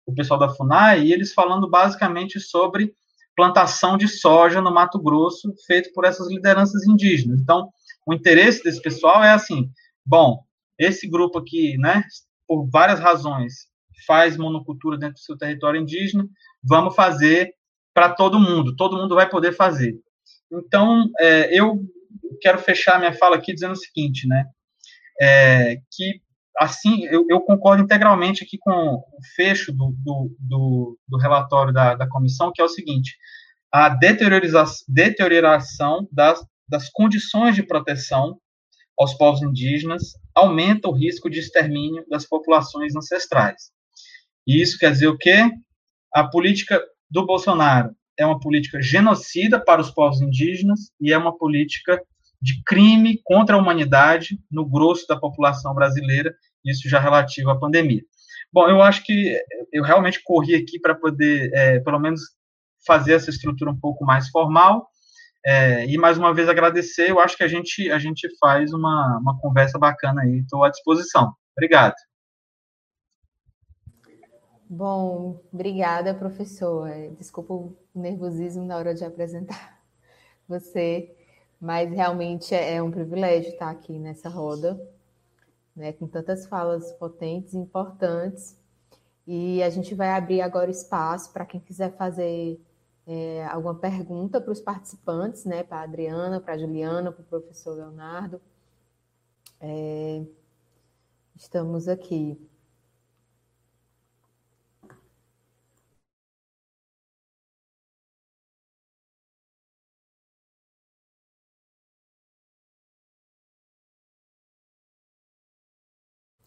o pessoal da FUNAI, e eles falando basicamente sobre plantação de soja no Mato Grosso, feito por essas lideranças indígenas. Então, o interesse desse pessoal é assim: bom, esse grupo aqui, né, por várias razões, faz monocultura dentro do seu território indígena, vamos fazer para todo mundo, todo mundo vai poder fazer. Então, é, eu quero fechar minha fala aqui dizendo o seguinte, né, é, que assim, eu, eu, concordo integralmente aqui com o fecho do, do, do, do relatório da, da, comissão, que é o seguinte: a deterioração, das, das condições de proteção aos povos indígenas aumenta o risco de extermínio das populações ancestrais. E isso quer dizer o quê? A política do Bolsonaro é uma política genocida para os povos indígenas e é uma política de crime contra a humanidade no grosso da população brasileira, isso já relativo à pandemia. Bom, eu acho que eu realmente corri aqui para poder, é, pelo menos, fazer essa estrutura um pouco mais formal. É, e mais uma vez agradecer. Eu acho que a gente a gente faz uma, uma conversa bacana aí. Estou à disposição. Obrigado. Bom, obrigada, professor. Desculpa o nervosismo na hora de apresentar você, mas realmente é, é um privilégio estar aqui nessa roda né, com tantas falas potentes e importantes. E a gente vai abrir agora espaço para quem quiser fazer é, alguma pergunta para os participantes, né, para a Adriana, para a Juliana, para o professor Leonardo. É, estamos aqui.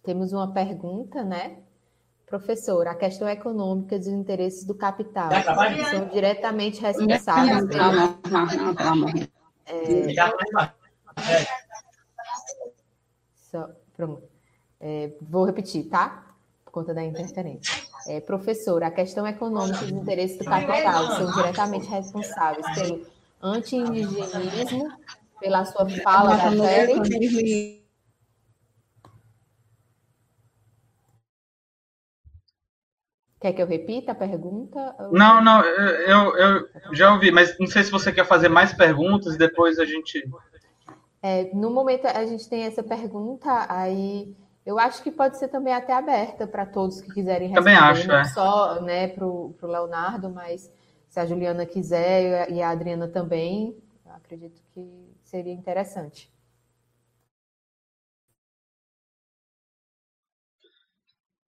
Temos uma pergunta, né? Professor, a questão econômica dos interesses do capital são diretamente responsáveis pelo... É... Só, pronto. É, vou repetir, tá? Por conta da interferência. É, professor, a questão econômica dos interesses do capital são diretamente responsáveis pelo anti-indigenismo, pela sua fala da série Quer que eu repita a pergunta? Não, não, eu, eu já ouvi, mas não sei se você quer fazer mais perguntas e depois a gente. É, no momento a gente tem essa pergunta, aí eu acho que pode ser também até aberta para todos que quiserem responder. Também acho, não é. só né, para o Leonardo, mas se a Juliana quiser e a Adriana também, acredito que seria interessante.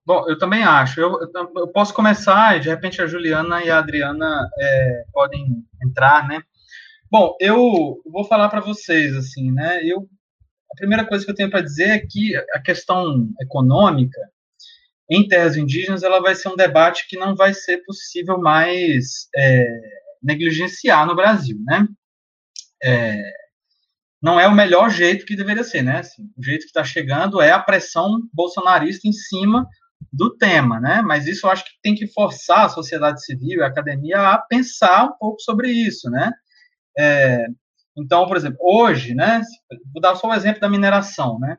Bom, eu também acho. Eu, eu, posso começar e, de repente, a Juliana e a Adriana é, podem entrar, né? Bom, eu vou falar para vocês, assim, né? Eu, a primeira coisa que eu tenho para dizer é que a questão econômica em terras indígenas ela vai ser um debate que não vai ser possível mais é, negligenciar no Brasil, né? É, não é o melhor jeito que deveria ser, né? Assim, o jeito que está chegando é a pressão bolsonarista em cima do tema, né? Mas isso eu acho que tem que forçar a sociedade civil e a academia a pensar um pouco sobre isso, né? É, então, por exemplo, hoje, né? Vou dar só o um exemplo da mineração, né?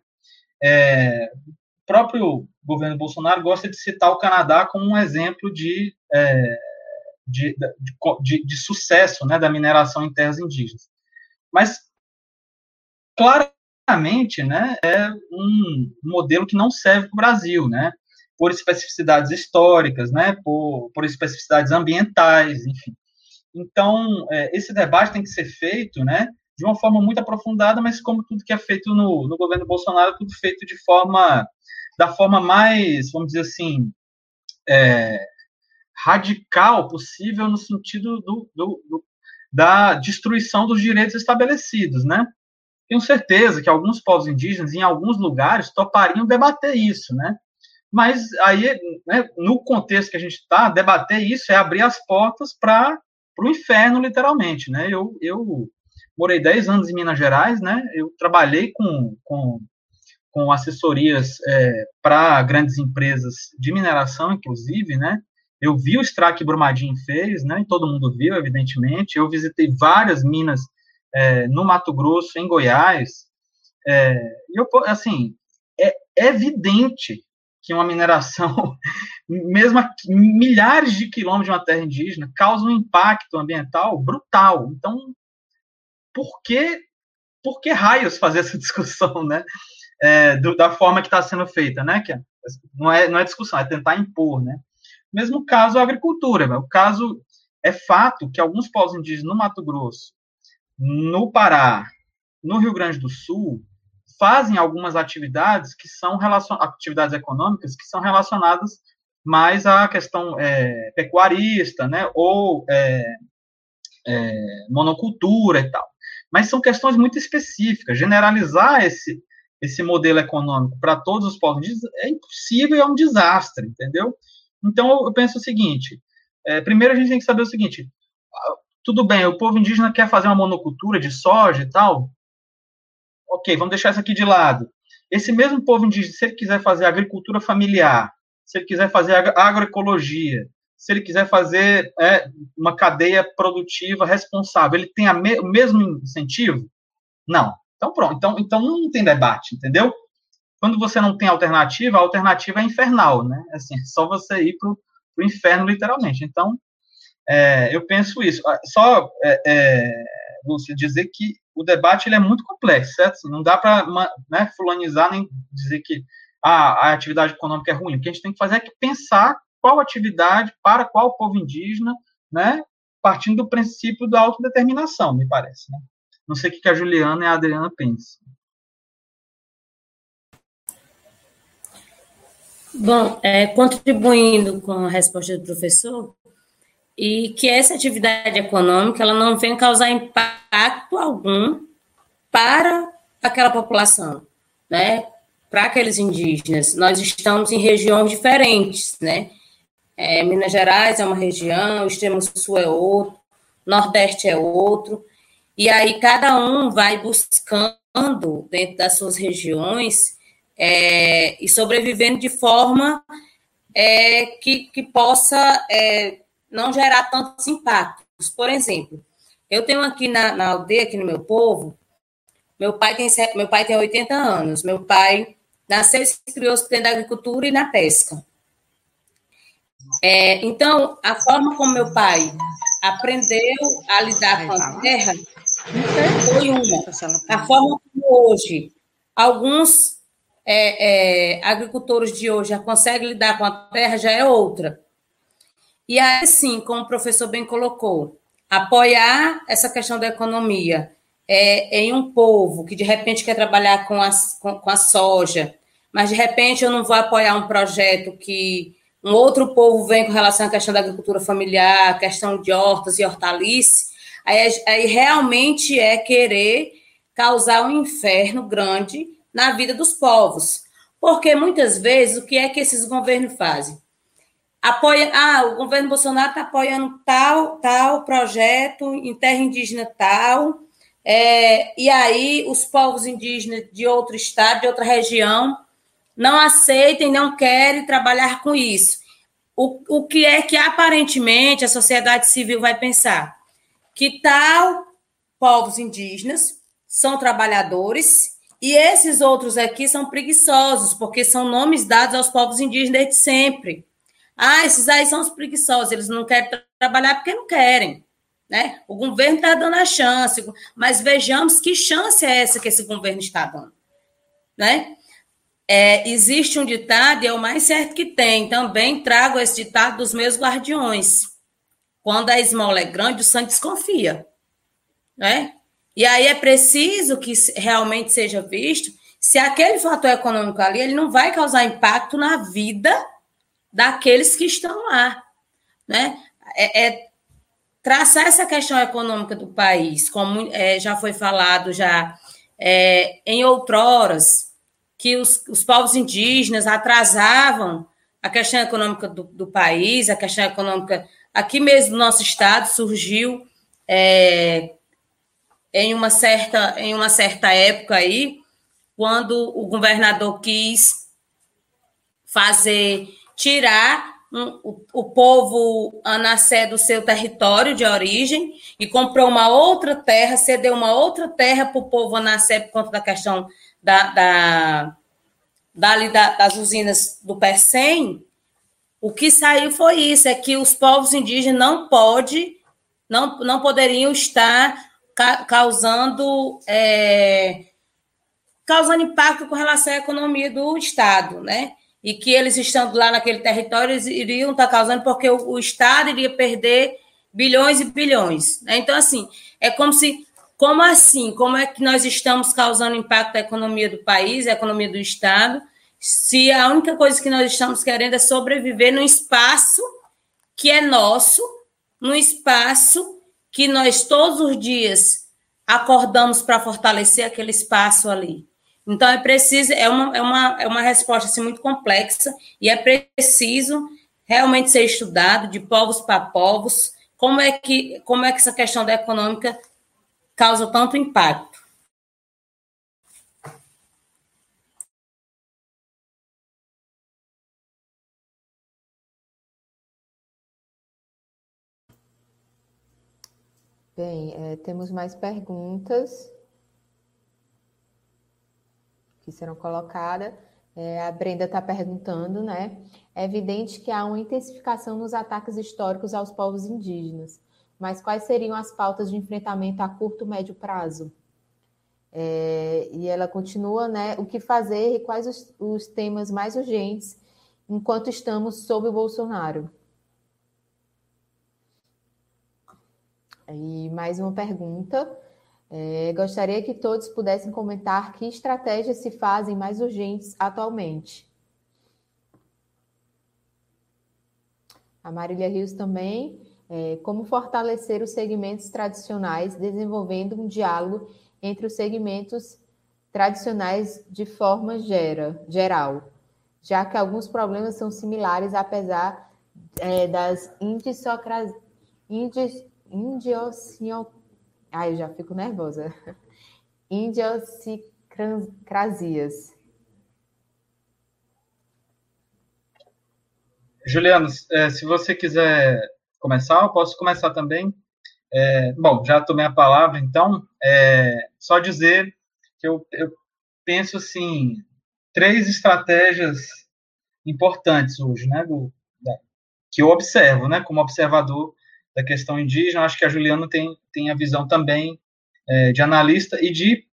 É, o próprio governo Bolsonaro gosta de citar o Canadá como um exemplo de, é, de, de, de, sucesso, né? Da mineração em terras indígenas. Mas claramente, né? É um modelo que não serve para o Brasil, né? Por especificidades históricas, né, por, por especificidades ambientais, enfim. Então, é, esse debate tem que ser feito, né, de uma forma muito aprofundada, mas como tudo que é feito no, no governo Bolsonaro, tudo feito de forma, da forma mais, vamos dizer assim, é, radical possível no sentido do, do, do, da destruição dos direitos estabelecidos, né? Tenho certeza que alguns povos indígenas, em alguns lugares, topariam debater isso, né? Mas aí, né, no contexto que a gente está, debater isso é abrir as portas para o inferno, literalmente. Né? Eu, eu morei 10 anos em Minas Gerais, né? eu trabalhei com, com, com assessorias é, para grandes empresas de mineração, inclusive, né? Eu vi o extrato que Brumadinho fez, né? Todo mundo viu, evidentemente. Eu visitei várias minas é, no Mato Grosso, em Goiás. É, e eu, assim, é evidente que uma mineração, mesmo a milhares de quilômetros de uma terra indígena, causa um impacto ambiental brutal. Então, por que, por que raios fazer essa discussão, né? É, do, da forma que está sendo feita, né? Que não é, não é discussão, é tentar impor, né? Mesmo caso a agricultura, né? o caso é fato que alguns povos indígenas no Mato Grosso, no Pará, no Rio Grande do Sul, fazem algumas atividades que são atividades econômicas que são relacionadas mais à questão é, pecuarista, né, ou é, é, monocultura e tal. Mas são questões muito específicas. Generalizar esse esse modelo econômico para todos os povos é impossível é um desastre, entendeu? Então eu penso o seguinte: é, primeiro a gente tem que saber o seguinte. Tudo bem, o povo indígena quer fazer uma monocultura de soja e tal, ok, vamos deixar isso aqui de lado. Esse mesmo povo indígena, se ele quiser fazer agricultura familiar, se ele quiser fazer agroecologia, se ele quiser fazer é, uma cadeia produtiva responsável, ele tem me, o mesmo incentivo? Não. Então, pronto. Então, então não tem debate, entendeu? Quando você não tem alternativa, a alternativa é infernal, né? Assim, é só você ir para o inferno, literalmente. Então, é, eu penso isso. Ah, só você dizer que o debate ele é muito complexo, certo? Não dá para né, fulanizar nem dizer que ah, a atividade econômica é ruim. O que a gente tem que fazer é que pensar qual atividade para qual povo indígena, né, partindo do princípio da autodeterminação, me parece. Né? Não sei o que a Juliana e a Adriana pensam. Bom, é, contribuindo com a resposta do professor, e que essa atividade econômica ela não vem causar impacto algum para aquela população, né? Para aqueles indígenas. Nós estamos em regiões diferentes, né? É, Minas Gerais é uma região, o extremo sul é outro, Nordeste é outro, e aí cada um vai buscando dentro das suas regiões é, e sobrevivendo de forma é, que, que possa é, não gerar tantos impactos. Por exemplo, eu tenho aqui na, na aldeia, aqui no meu povo, meu pai tem, meu pai tem 80 anos. Meu pai nasceu e se criou dentro da agricultura e na pesca. É, então, a forma como meu pai aprendeu a lidar com a terra foi uma. A forma como hoje alguns é, é, agricultores de hoje já conseguem lidar com a terra já é outra. E aí, sim, como o professor bem colocou, apoiar essa questão da economia é, em um povo que de repente quer trabalhar com a, com, com a soja, mas de repente eu não vou apoiar um projeto que um outro povo vem com relação à questão da agricultura familiar, questão de hortas e hortaliças, aí, aí realmente é querer causar um inferno grande na vida dos povos. Porque muitas vezes o que é que esses governos fazem? Apoia, ah, o governo Bolsonaro está apoiando tal, tal projeto em terra indígena tal, é, e aí os povos indígenas de outro estado, de outra região, não aceitem, não querem trabalhar com isso. O, o que é que aparentemente a sociedade civil vai pensar? Que tal povos indígenas são trabalhadores e esses outros aqui são preguiçosos, porque são nomes dados aos povos indígenas desde sempre. Ah, esses aí são os preguiçosos, eles não querem trabalhar porque não querem. Né? O governo está dando a chance, mas vejamos que chance é essa que esse governo está dando. Né? É, existe um ditado, e é o mais certo que tem. Também trago esse ditado dos meus guardiões. Quando a esmola é grande, o sangue desconfia. Né? E aí é preciso que realmente seja visto se aquele fator econômico ali ele não vai causar impacto na vida daqueles que estão lá. Né? É, é traçar essa questão econômica do país, como é, já foi falado já é, em outroras, que os, os povos indígenas atrasavam a questão econômica do, do, país, a questão econômica aqui mesmo no nosso estado surgiu é, em uma certa em uma certa época aí, quando o governador quis fazer tirar um, o, o povo Anassé do seu território de origem e comprou uma outra terra, cedeu uma outra terra para o povo Anassé por conta da questão da, da, da, das usinas do PECEM, o que saiu foi isso, é que os povos indígenas não pode, não, não poderiam estar ca causando é, causando impacto com relação à economia do Estado, né? E que eles estando lá naquele território, eles iriam estar causando, porque o, o Estado iria perder bilhões e bilhões. Né? Então, assim, é como se como assim? Como é que nós estamos causando impacto à economia do país, à economia do Estado, se a única coisa que nós estamos querendo é sobreviver num espaço que é nosso, num espaço que nós todos os dias acordamos para fortalecer aquele espaço ali. Então é preciso, é uma, é uma, é uma resposta assim, muito complexa e é preciso realmente ser estudado de povos para povos, como é que, como é que essa questão da econômica causa tanto impacto. Bem, é, temos mais perguntas que serão colocadas. É, a Brenda está perguntando, né? É evidente que há uma intensificação nos ataques históricos aos povos indígenas mas quais seriam as pautas de enfrentamento a curto e médio prazo? É, e ela continua, né? O que fazer e quais os, os temas mais urgentes enquanto estamos sob o Bolsonaro? E mais uma pergunta. É, gostaria que todos pudessem comentar que estratégias se fazem mais urgentes atualmente. A Marília Rios também é, como fortalecer os segmentos tradicionais, desenvolvendo um diálogo entre os segmentos tradicionais de forma gera, geral, já que alguns problemas são similares, apesar é, das indiocrazias. Ai, já fico nervosa. Idiosincrasias. Juliano, é, se você quiser começar? Eu posso começar também. É, bom, já tomei a palavra, então, é, só dizer que eu, eu penso, assim, três estratégias importantes hoje, né, do, da, que eu observo, né, como observador da questão indígena, acho que a Juliana tem, tem a visão também é, de analista e de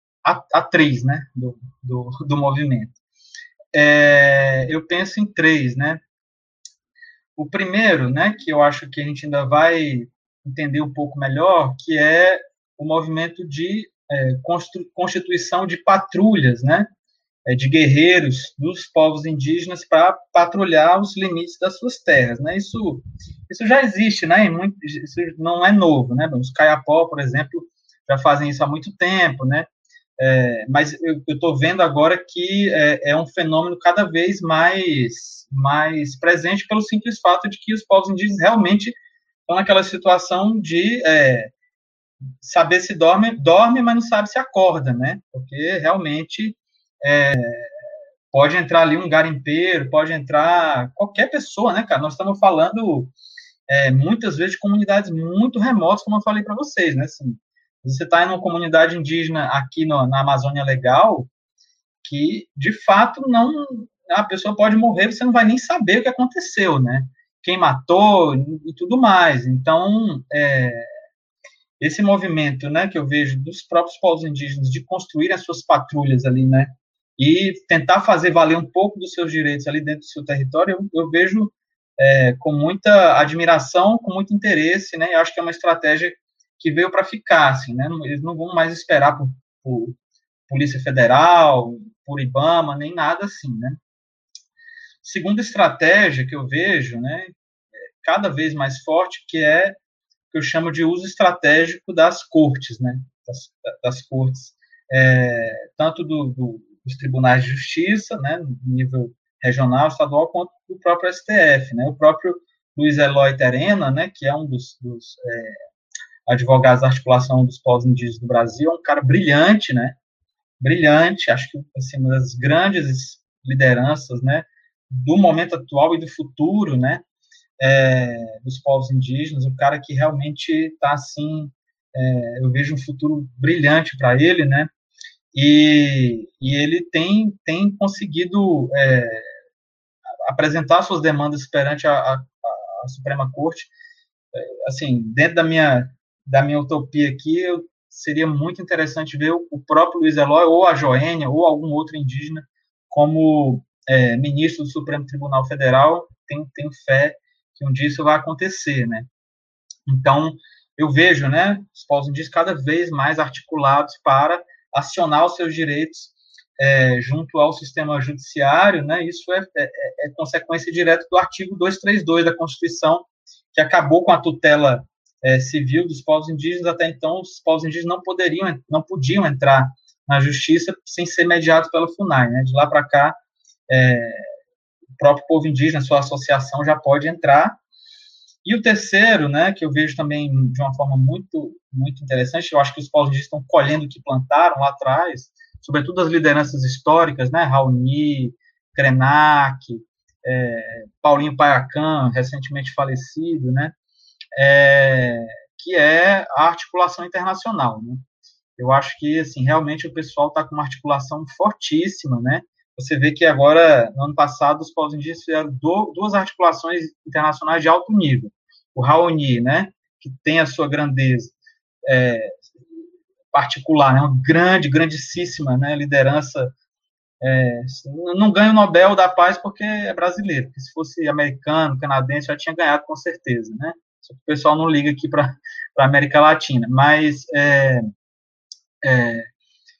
atriz, né, do, do, do movimento. É, eu penso em três, né, O primeiro, né, que eu acho que a gente ainda vai entender um pouco melhor, que é o movimento de é, constituição de patrulhas, né, de guerreiros dos povos indígenas para patrulhar os limites das suas terras, né? Isso, isso já existe, né? Muito, isso não é novo, né? Os Caiapó, por exemplo, já fazem isso há muito tempo, né? É, mas eu estou vendo agora que é, é, um fenômeno cada vez mais, mais presente pelo simples fato de que os povos indígenas realmente estão naquela situação de é, saber se dorme, dorme, mas não sabe se acorda, né? Porque realmente é, pode entrar ali um garimpeiro, pode entrar qualquer pessoa, né, cara? Nós estamos falando é, muitas vezes de comunidades muito remotas, como eu falei para vocês, né? Assim, você está em uma comunidade indígena aqui no, na Amazônia Legal, que de fato não a pessoa pode morrer, você não vai nem saber o que aconteceu, né? Quem matou e tudo mais. Então, é, esse movimento, né, que eu vejo dos próprios povos indígenas de construir as suas patrulhas ali, né, e tentar fazer valer um pouco dos seus direitos ali dentro do seu território, eu, eu vejo é, com muita admiração, com muito interesse, né? Eu acho que é uma estratégia que veio para ficar, assim, né? Eles não vão mais esperar por, por Polícia Federal, por IBAMA, nem nada assim, né? Segunda estratégia que eu vejo, né, é cada vez mais forte, que é que eu chamo de uso estratégico das cortes, né, das, das cortes, é, tanto do, do, dos tribunais de justiça, né, no nível regional, estadual, quanto do próprio STF, né, o próprio Luiz Eloy Terena, né, que é um dos, dos é, advogados da articulação dos povos indígenas do Brasil, é um cara brilhante, né, brilhante, acho que assim, uma das grandes lideranças, né, do momento atual e do futuro, né, é, dos povos indígenas, um cara que realmente está assim, é, eu vejo um futuro brilhante para ele, né, e, e ele tem, tem conseguido é, apresentar suas demandas perante a, a, a Suprema Corte, é, assim, dentro da minha, da minha utopia aqui, eu, seria muito interessante ver o, o próprio Luiz Eloy, ou a Joênia, ou algum outro indígena, como é, ministro do Supremo Tribunal Federal, tenho, tenho fé que um dia isso vai acontecer, né? Então, eu vejo, né, os povos indígenas cada vez mais articulados para acionar os seus direitos é, junto ao sistema judiciário, né, isso é, é, é, consequência direta do artigo 232 da Constituição, que acabou com a tutela é, civil dos povos indígenas. Até então, os povos indígenas não poderiam, não podiam entrar na justiça sem ser mediados pela FUNAI. Né, de lá para cá, é, o próprio povo indígena, sua associação, já pode entrar e o terceiro, né, que eu vejo também de uma forma muito, muito interessante, eu acho que os indígenas estão colhendo o que plantaram lá atrás, sobretudo as lideranças históricas, né, Raoni, Krenak, é, Paulinho Paiacan, recentemente falecido, né, é, que é a articulação internacional, né. Eu acho que, assim, realmente o pessoal está com uma articulação fortíssima, né, você vê que agora, no ano passado, os indígenas fizeram duas articulações internacionais de alto nível. O Raoni, né, que tem a sua grandeza é, particular, né, uma grande, grandíssima né, liderança. É, não ganha o Nobel da Paz porque é brasileiro, porque se fosse americano, canadense, já tinha ganhado com certeza, né? Só que o pessoal não liga aqui para a América Latina. Mas é, é,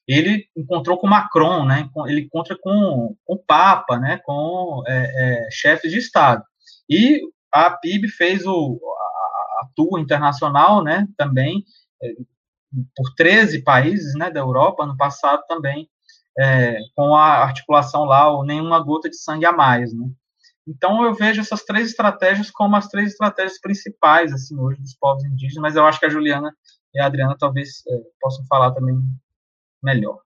ele encontrou com Macron, né? Ele encontra com, com o Papa, né? Com é, é, chefes de Estado. E a PIB fez o, a, a tour internacional, né? Também é, por 13 países, né? Da Europa, no passado também, é, com a articulação lá, ou nenhuma gota de sangue a mais, né? Então eu vejo essas três estratégias como as três estratégias principais, assim, hoje dos povos indígenas, mas eu acho que a Juliana e a Adriana talvez é, possam falar também melhor.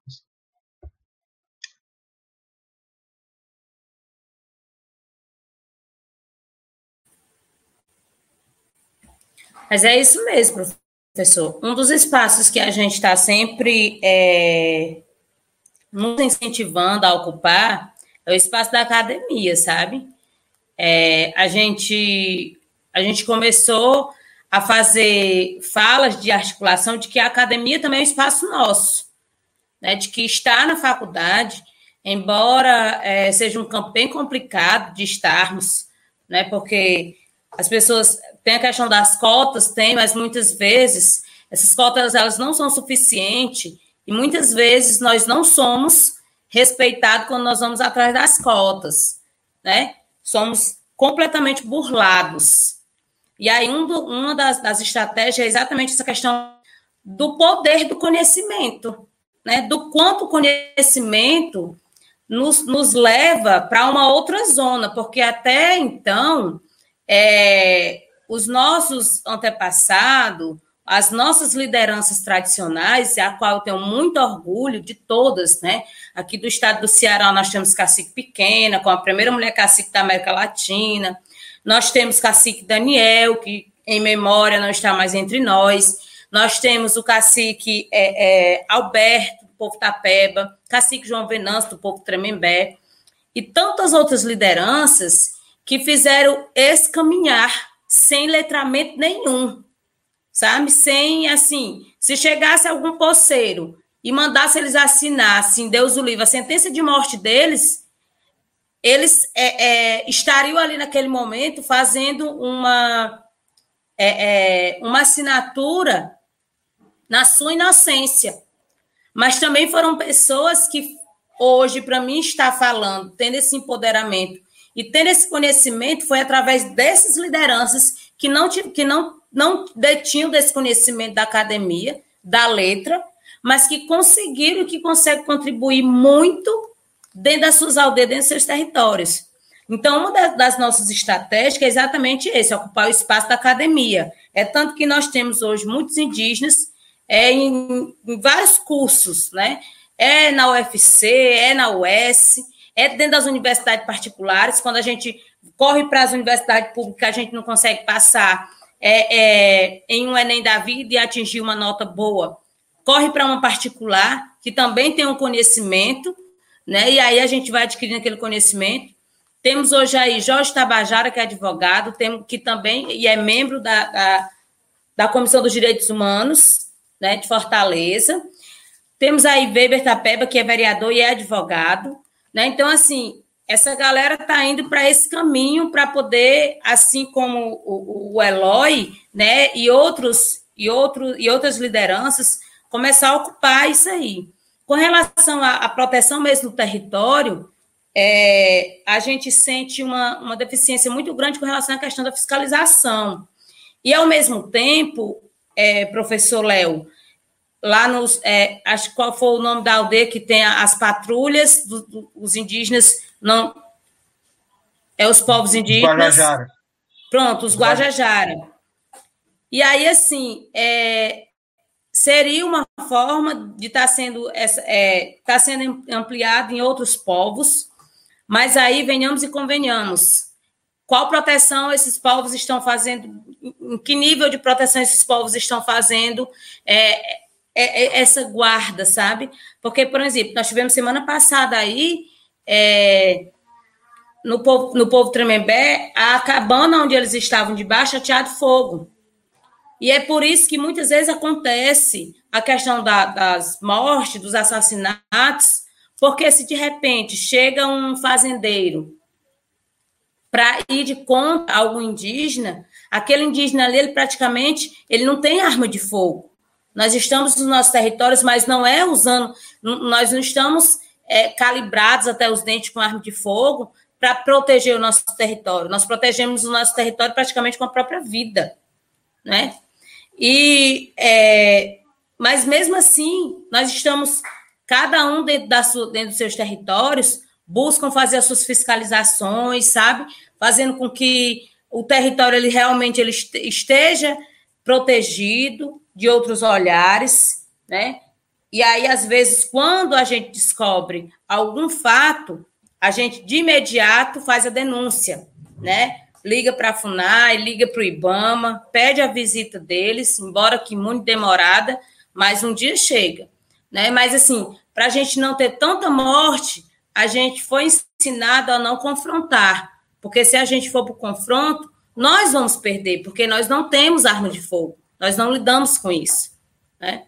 Mas é isso mesmo, professor. Um dos espaços que a gente está sempre é, nos incentivando a ocupar é o espaço da academia, sabe? É, a gente a gente começou a fazer falas de articulação de que a academia também é um espaço nosso né, de que estar na faculdade, embora é, seja um campo bem complicado de estarmos, né? Porque as pessoas têm a questão das cotas, tem, mas muitas vezes essas cotas elas não são suficientes e muitas vezes nós não somos respeitados quando nós vamos atrás das cotas, né? Somos completamente burlados. E aí um do, uma das, das estratégias é exatamente essa questão do poder do conhecimento, né? Do quanto o conhecimento nos, nos leva para uma outra zona, porque até então é, os nossos antepassados, as nossas lideranças tradicionais, a qual eu tenho muito orgulho de todas, né? Aqui do estado do Ceará nós temos cacique pequena, com a primeira mulher cacique da América Latina. Nós temos cacique Daniel, que em memória não está mais entre nós. Nós temos o cacique é, é, Alberto, do povo Tapeba, cacique João Venâncio, do povo Tremembé, e tantas outras lideranças que fizeram esse caminhar sem letramento nenhum, sabe? Sem, assim, se chegasse algum poceiro e mandasse eles assinassem, Deus o livre, a sentença de morte deles, eles é, é, estariam ali naquele momento fazendo uma, é, é uma assinatura na sua inocência. Mas também foram pessoas que hoje, para mim, está falando, tendo esse empoderamento e tendo esse conhecimento, foi através dessas lideranças que não, que não, não detinham desse conhecimento da academia, da letra, mas que conseguiram e que conseguem contribuir muito dentro das suas aldeias, dentro dos seus territórios. Então, uma das nossas estratégias é exatamente esse, ocupar o espaço da academia. É tanto que nós temos hoje muitos indígenas é, em, em vários cursos, né? É na UFC, é na US, é dentro das universidades particulares, quando a gente corre para as universidades públicas, a gente não consegue passar é, é, em um Enem da vida e atingir uma nota boa. Corre para uma particular, que também tem um conhecimento, né? E aí a gente vai adquirindo aquele conhecimento. Temos hoje aí Jorge Tabajara, que é advogado, tem, que também e é membro da, da, da Comissão dos Direitos Humanos, né, de Fortaleza. Temos aí Weber Tapeba, que é vereador e é advogado. Né? Então, assim, essa galera está indo para esse caminho para poder, assim como o, o Eloy né, e, outros, e, outro, e outras lideranças, começar a ocupar isso aí. Com relação à, à proteção mesmo do território, é, a gente sente uma, uma deficiência muito grande com relação à questão da fiscalização. E, ao mesmo tempo, é, professor Léo, lá nos. É, acho qual foi o nome da aldeia que tem as patrulhas dos do, indígenas, não. É os povos indígenas. Guajajara. Pronto, os Guajajara. E aí, assim, é, seria uma forma de estar tá sendo, é, tá sendo ampliado em outros povos, mas aí venhamos e convenhamos qual proteção esses povos estão fazendo, em que nível de proteção esses povos estão fazendo é, essa guarda, sabe? Porque, por exemplo, nós tivemos semana passada aí, é, no, povo, no povo Tremembé, a cabana onde eles estavam debaixo ateado fogo. E é por isso que muitas vezes acontece a questão da, das mortes, dos assassinatos, porque se de repente chega um fazendeiro para ir de conta algum indígena, aquele indígena ali, ele praticamente ele não tem arma de fogo. Nós estamos nos nossos territórios, mas não é usando, nós não estamos é, calibrados até os dentes com arma de fogo para proteger o nosso território. Nós protegemos o nosso território praticamente com a própria vida, né? E, é, mas mesmo assim, nós estamos, cada um dentro, da sua, dentro dos seus territórios, buscam fazer as suas fiscalizações, sabe? Fazendo com que o território ele realmente ele esteja protegido de outros olhares, né? E aí, às vezes, quando a gente descobre algum fato, a gente de imediato faz a denúncia, né? Liga para a FUNAI, liga para o IBAMA, pede a visita deles, embora que muito demorada, mas um dia chega, né? Mas assim, para a gente não ter tanta morte, a gente foi ensinado a não confrontar, porque se a gente for para o confronto, nós vamos perder, porque nós não temos arma de fogo, nós não lidamos com isso, né?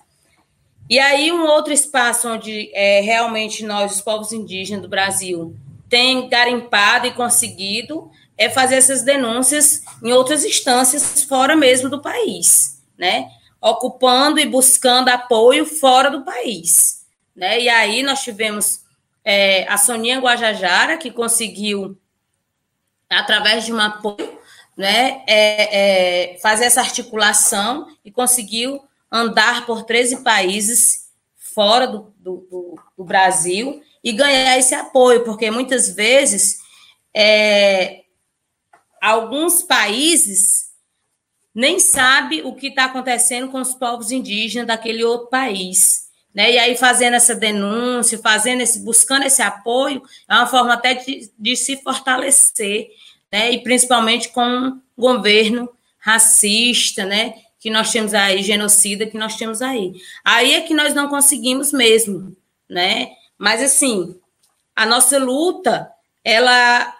E aí um outro espaço onde é, realmente nós, os povos indígenas do Brasil, tem garimpado e conseguido é fazer essas denúncias em outras instâncias fora mesmo do país, né? Ocupando e buscando apoio fora do país, né? E aí nós tivemos é, a Soninha Guajajara, que conseguiu, através de um apoio, né, é, é, fazer essa articulação e conseguiu andar por 13 países fora do, do, do, Brasil e ganhar esse apoio, porque muitas vezes é, alguns países nem sabe o que está acontecendo com os povos indígenas daquele outro país. Né? E aí, fazendo essa denúncia, fazendo esse, buscando esse apoio, é uma forma até de, de se fortalecer, né? e principalmente com um governo racista, né? que nós temos aí, genocida que nós temos aí. Aí é que nós não conseguimos mesmo, né? Mas assim, a nossa luta, ela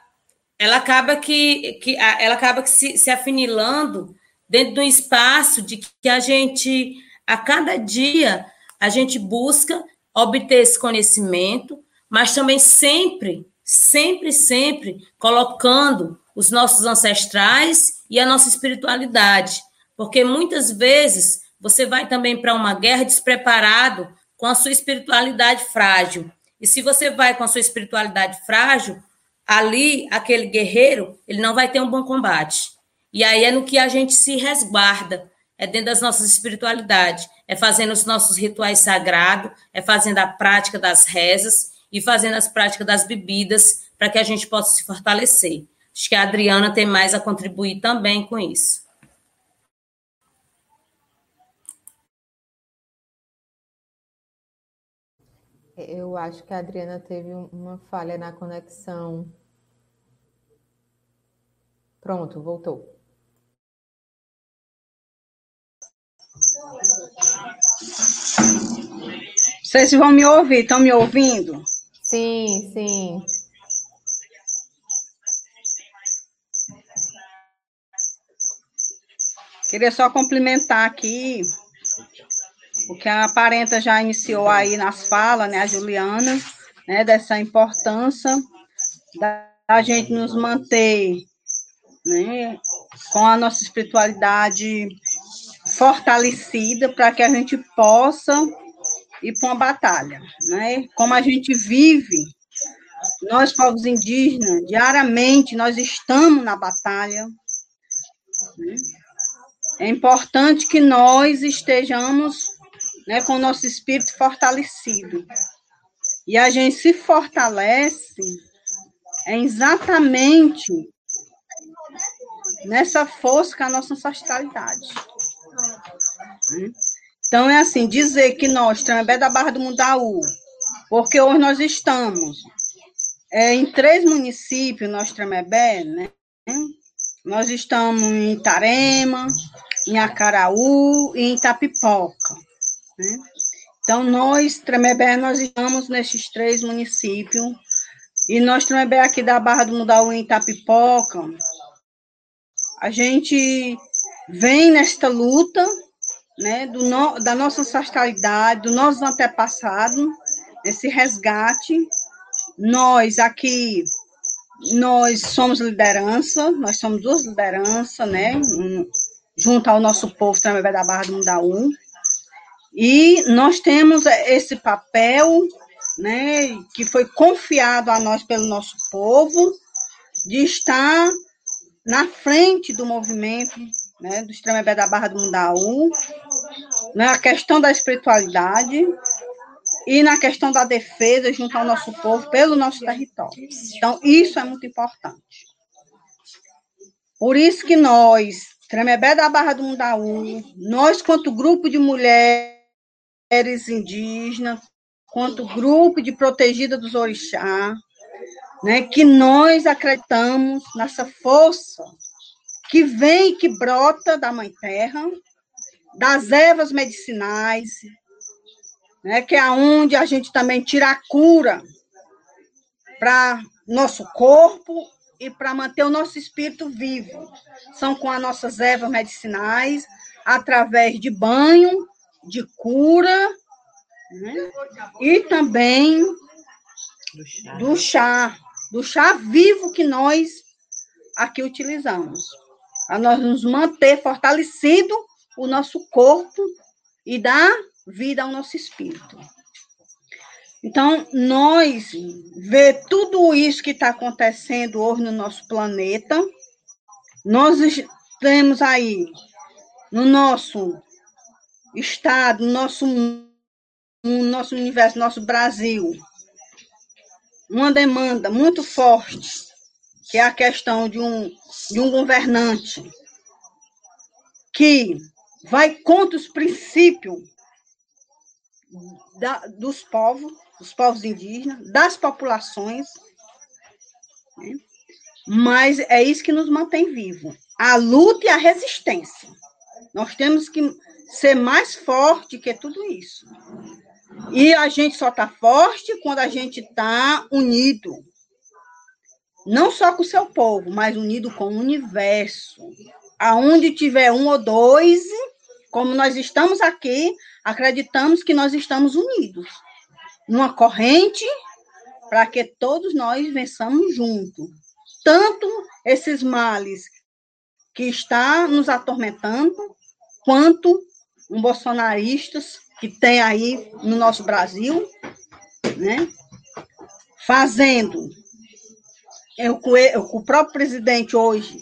ela acaba que, que ela acaba que se, se afinilando dentro do espaço de que a gente a cada dia a gente busca obter esse conhecimento, mas também sempre, sempre, sempre colocando os nossos ancestrais e a nossa espiritualidade. Porque muitas vezes você vai também para uma guerra despreparado com a sua espiritualidade frágil. E se você vai com a sua espiritualidade frágil, ali, aquele guerreiro, ele não vai ter um bom combate. E aí é no que a gente se resguarda, é dentro das nossas espiritualidades, é fazendo os nossos rituais sagrados, é fazendo a prática das rezas e fazendo as práticas das bebidas para que a gente possa se fortalecer. Acho que a Adriana tem mais a contribuir também com isso. Eu acho que a Adriana teve uma falha na conexão. Pronto, voltou. Vocês vão me ouvir? Estão me ouvindo? Sim, sim. Queria só complementar aqui porque a parenta já iniciou aí nas falas, né, a Juliana, né, dessa importância da gente nos manter, né, com a nossa espiritualidade fortalecida para que a gente possa ir para uma batalha, né? Como a gente vive, nós povos indígenas, diariamente nós estamos na batalha. Né? É importante que nós estejamos né, com o nosso espírito fortalecido. E a gente se fortalece é exatamente nessa força que a nossa ancestralidade. Então, é assim, dizer que nós, Trambé da Barra do Mundaú, porque hoje nós estamos é, em três municípios, nós Tremebé, né? Nós estamos em Tarema, em Acaraú e em Itapipoca. Né? Então, nós, Tremebé, nós estamos nesses três municípios, e nós, Tremebé, aqui da Barra do Mundaú, em Itapipoca, a gente vem nesta luta, né, do no, da nossa ancestralidade, do nosso antepassado, esse resgate. Nós aqui, nós somos liderança, nós somos duas lideranças, né, junto ao nosso povo Tremebé da Barra do Mundaú, e nós temos esse papel, né, que foi confiado a nós pelo nosso povo, de estar na frente do movimento né, do Extremebé da Barra do Mundaú, na questão da espiritualidade e na questão da defesa junto ao nosso povo pelo nosso território. Então, isso é muito importante. Por isso que nós, Tremebé da Barra do Mundaú, nós, quanto grupo de mulheres, indígenas, quanto grupo de protegida dos orixá, né, que nós acreditamos nessa força que vem que brota da Mãe Terra, das ervas medicinais, né, que é onde a gente também tira a cura para nosso corpo e para manter o nosso espírito vivo. São com as nossas ervas medicinais, através de banho, de cura né? e também do chá. do chá, do chá vivo que nós aqui utilizamos. A nós nos manter fortalecido o nosso corpo e dar vida ao nosso espírito. Então, nós ver tudo isso que está acontecendo hoje no nosso planeta, nós temos aí no nosso estado, no nosso, no nosso universo, no nosso Brasil, uma demanda muito forte, que é a questão de um, de um governante que vai contra os princípios da, dos povos, dos povos indígenas, das populações, né? mas é isso que nos mantém vivo. A luta e a resistência. Nós temos que ser mais forte que tudo isso. E a gente só está forte quando a gente está unido. Não só com o seu povo, mas unido com o universo. Aonde tiver um ou dois, como nós estamos aqui, acreditamos que nós estamos unidos. Numa corrente, para que todos nós vençamos junto. Tanto esses males que está nos atormentando, quanto um bolsonaristas que tem aí no nosso Brasil, né? Fazendo que o próprio presidente hoje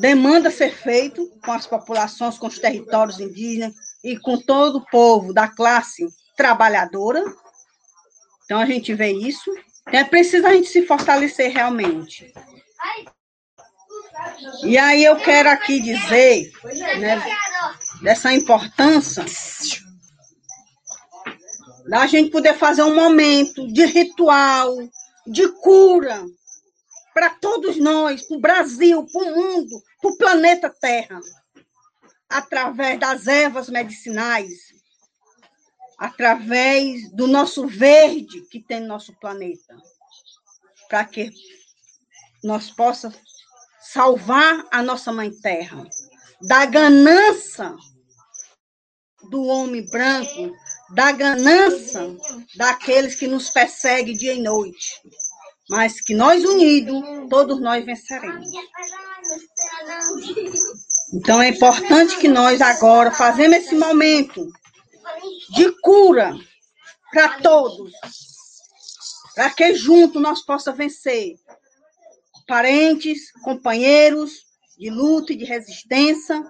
demanda ser feito com as populações, com os territórios indígenas e com todo o povo da classe trabalhadora. Então a gente vê isso. É preciso a gente se fortalecer realmente. E aí eu quero aqui dizer, né, dessa importância da gente poder fazer um momento de ritual, de cura para todos nós, para o Brasil, para o mundo, para o planeta Terra, através das ervas medicinais, através do nosso verde que tem no nosso planeta, para que nós possamos salvar a nossa mãe terra. Da ganância do homem branco, da ganância daqueles que nos perseguem dia e noite. Mas que nós unidos, todos nós venceremos. Então é importante que nós agora fazemos esse momento de cura para todos, para que junto nós possa vencer parentes, companheiros de luta e de resistência,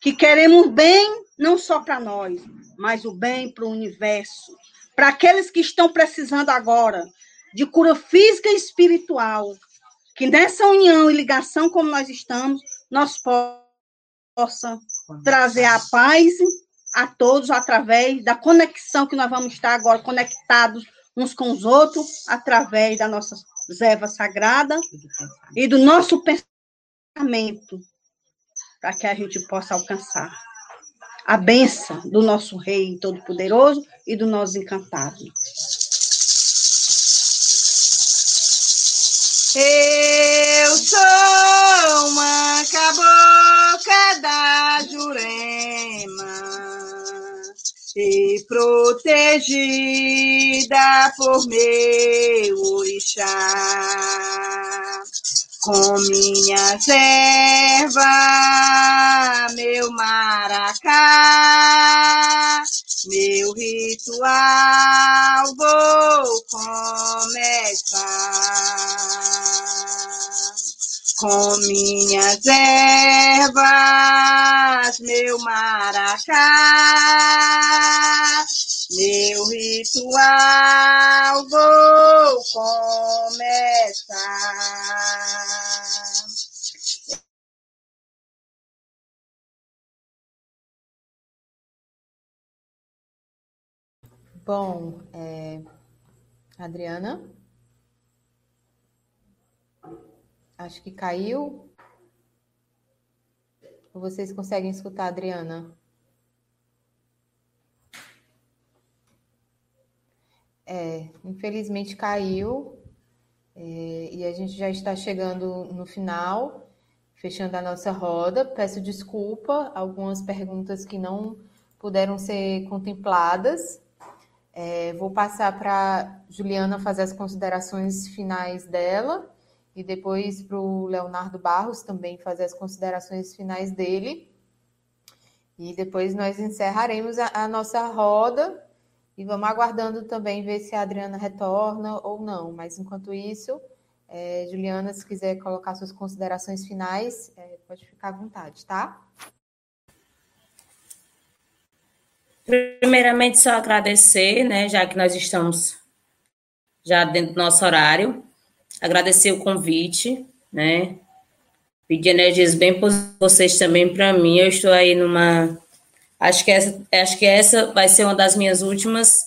que queremos bem não só para nós, mas o bem para o universo, para aqueles que estão precisando agora de cura física e espiritual, que nessa união e ligação como nós estamos, nós possa trazer a paz a todos através da conexão que nós vamos estar agora conectados uns com os outros através da nossa Zeva Sagrada e do nosso pensamento, para que a gente possa alcançar a benção do nosso Rei Todo-Poderoso e do nosso encantado. Eu sou uma cabocla da Jurema e protegida por meu orixá. Com minha erva, meu maracá, meu ritual vou começar com minhas ervas, meu maracá, meu ritual vou começar. Bom, é... Adriana? Acho que caiu. Vocês conseguem escutar, Adriana? É, infelizmente caiu. É, e a gente já está chegando no final, fechando a nossa roda. Peço desculpa, algumas perguntas que não puderam ser contempladas. É, vou passar para Juliana fazer as considerações finais dela e depois para o Leonardo Barros também fazer as considerações finais dele. E depois nós encerraremos a, a nossa roda e vamos aguardando também ver se a Adriana retorna ou não. Mas enquanto isso, é, Juliana, se quiser colocar suas considerações finais, é, pode ficar à vontade, tá? Primeiramente, só agradecer, né, já que nós estamos já dentro do nosso horário, agradecer o convite, né, pedir energias bem positivas vocês também para mim. Eu estou aí numa, acho que essa, acho que essa vai ser uma das minhas últimas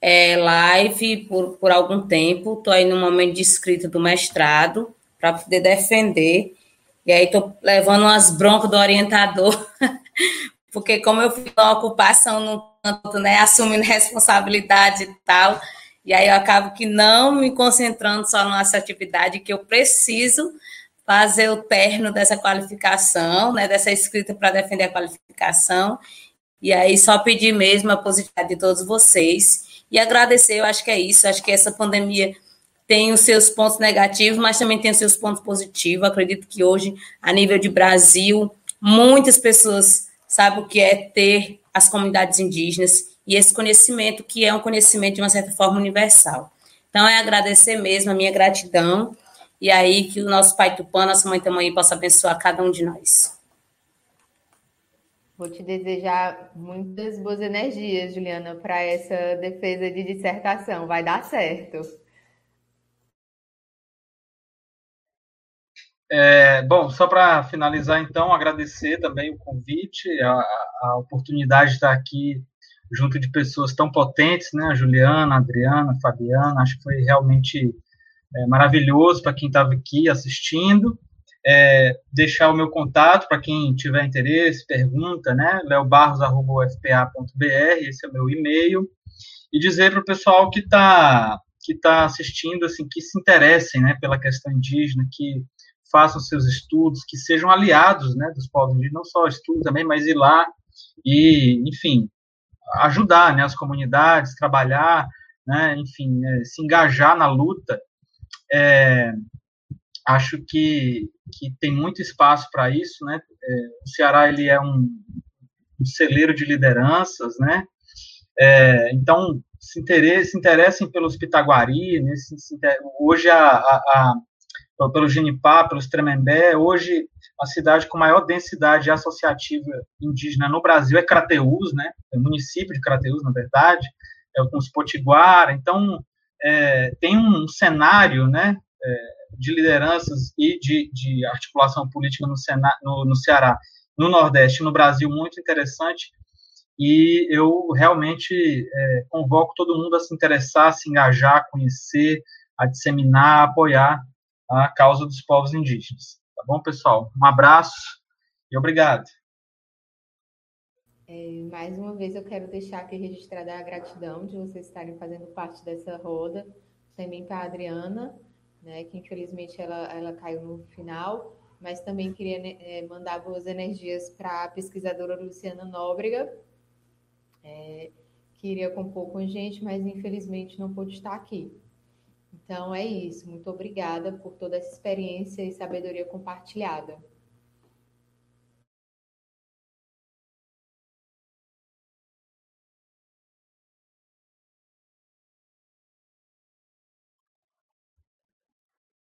é, live por, por algum tempo. Estou aí no momento de escrita do mestrado para poder defender. E aí estou levando umas broncas do orientador porque como eu fui uma ocupação no canto, né, assumindo responsabilidade e tal, e aí eu acabo que não me concentrando só nessa atividade que eu preciso fazer o terno dessa qualificação, né, dessa escrita para defender a qualificação, e aí só pedir mesmo a positividade de todos vocês. E agradecer, eu acho que é isso, acho que essa pandemia tem os seus pontos negativos, mas também tem os seus pontos positivos. Acredito que hoje, a nível de Brasil, muitas pessoas sabe o que é ter as comunidades indígenas e esse conhecimento que é um conhecimento de uma certa forma universal. Então, é agradecer mesmo a minha gratidão e aí que o nosso Pai Tupã, nossa Mãe Tamanhi, possa abençoar cada um de nós. Vou te desejar muitas boas energias, Juliana, para essa defesa de dissertação. Vai dar certo. É, bom, só para finalizar, então, agradecer também o convite, a, a, oportunidade de estar aqui junto de pessoas tão potentes, né? A Juliana, a Adriana, a Fabiana, acho que foi realmente é, maravilhoso para quem estava aqui assistindo. É, deixar o meu contato para quem tiver interesse, pergunta, né? leobarros.ufpa.br, esse é o meu e-mail. E dizer para o pessoal que está que tá assistindo, assim, que se interessem né, pela questão indígena, que façam seus estudos, que sejam aliados né, dos povos indígenas, não só estudos também, mas ir lá e, enfim, ajudar né, as comunidades, trabalhar, né, enfim, é, se engajar na luta. É, acho que, que tem muito espaço para isso, né? É, o Ceará ele é um, um celeiro de lideranças, né? É, então se, se interessem pelos Pitaguari, né? Se, se, hoje a, a, pelo Genipá, pelos Tremembé. Hoje, a cidade com maior densidade associativa indígena no Brasil é Crateús, né? É o município de Crateús, na verdade, é com os Potiguara. Então, é, tem um cenário, né, é, de lideranças e de, de articulação política no, Sena, no, no Ceará, no Nordeste, no Brasil, muito interessante. E eu realmente é, convoco todo mundo a se interessar, a se engajar, a conhecer, a disseminar, a apoiar a causa dos povos indígenas. Tá bom, pessoal? Um abraço e obrigado. É, mais uma vez eu quero deixar aqui registrada a gratidão de vocês estarem fazendo parte dessa roda, também para a Adriana, né, que infelizmente ela, ela caiu no final, mas também queria né, é, mandar boas energias para a pesquisadora Luciana Nóbrega, é, que iria compor com a gente, mas infelizmente não pôde estar aqui. Então é isso. Muito obrigada por toda essa experiência e sabedoria compartilhada.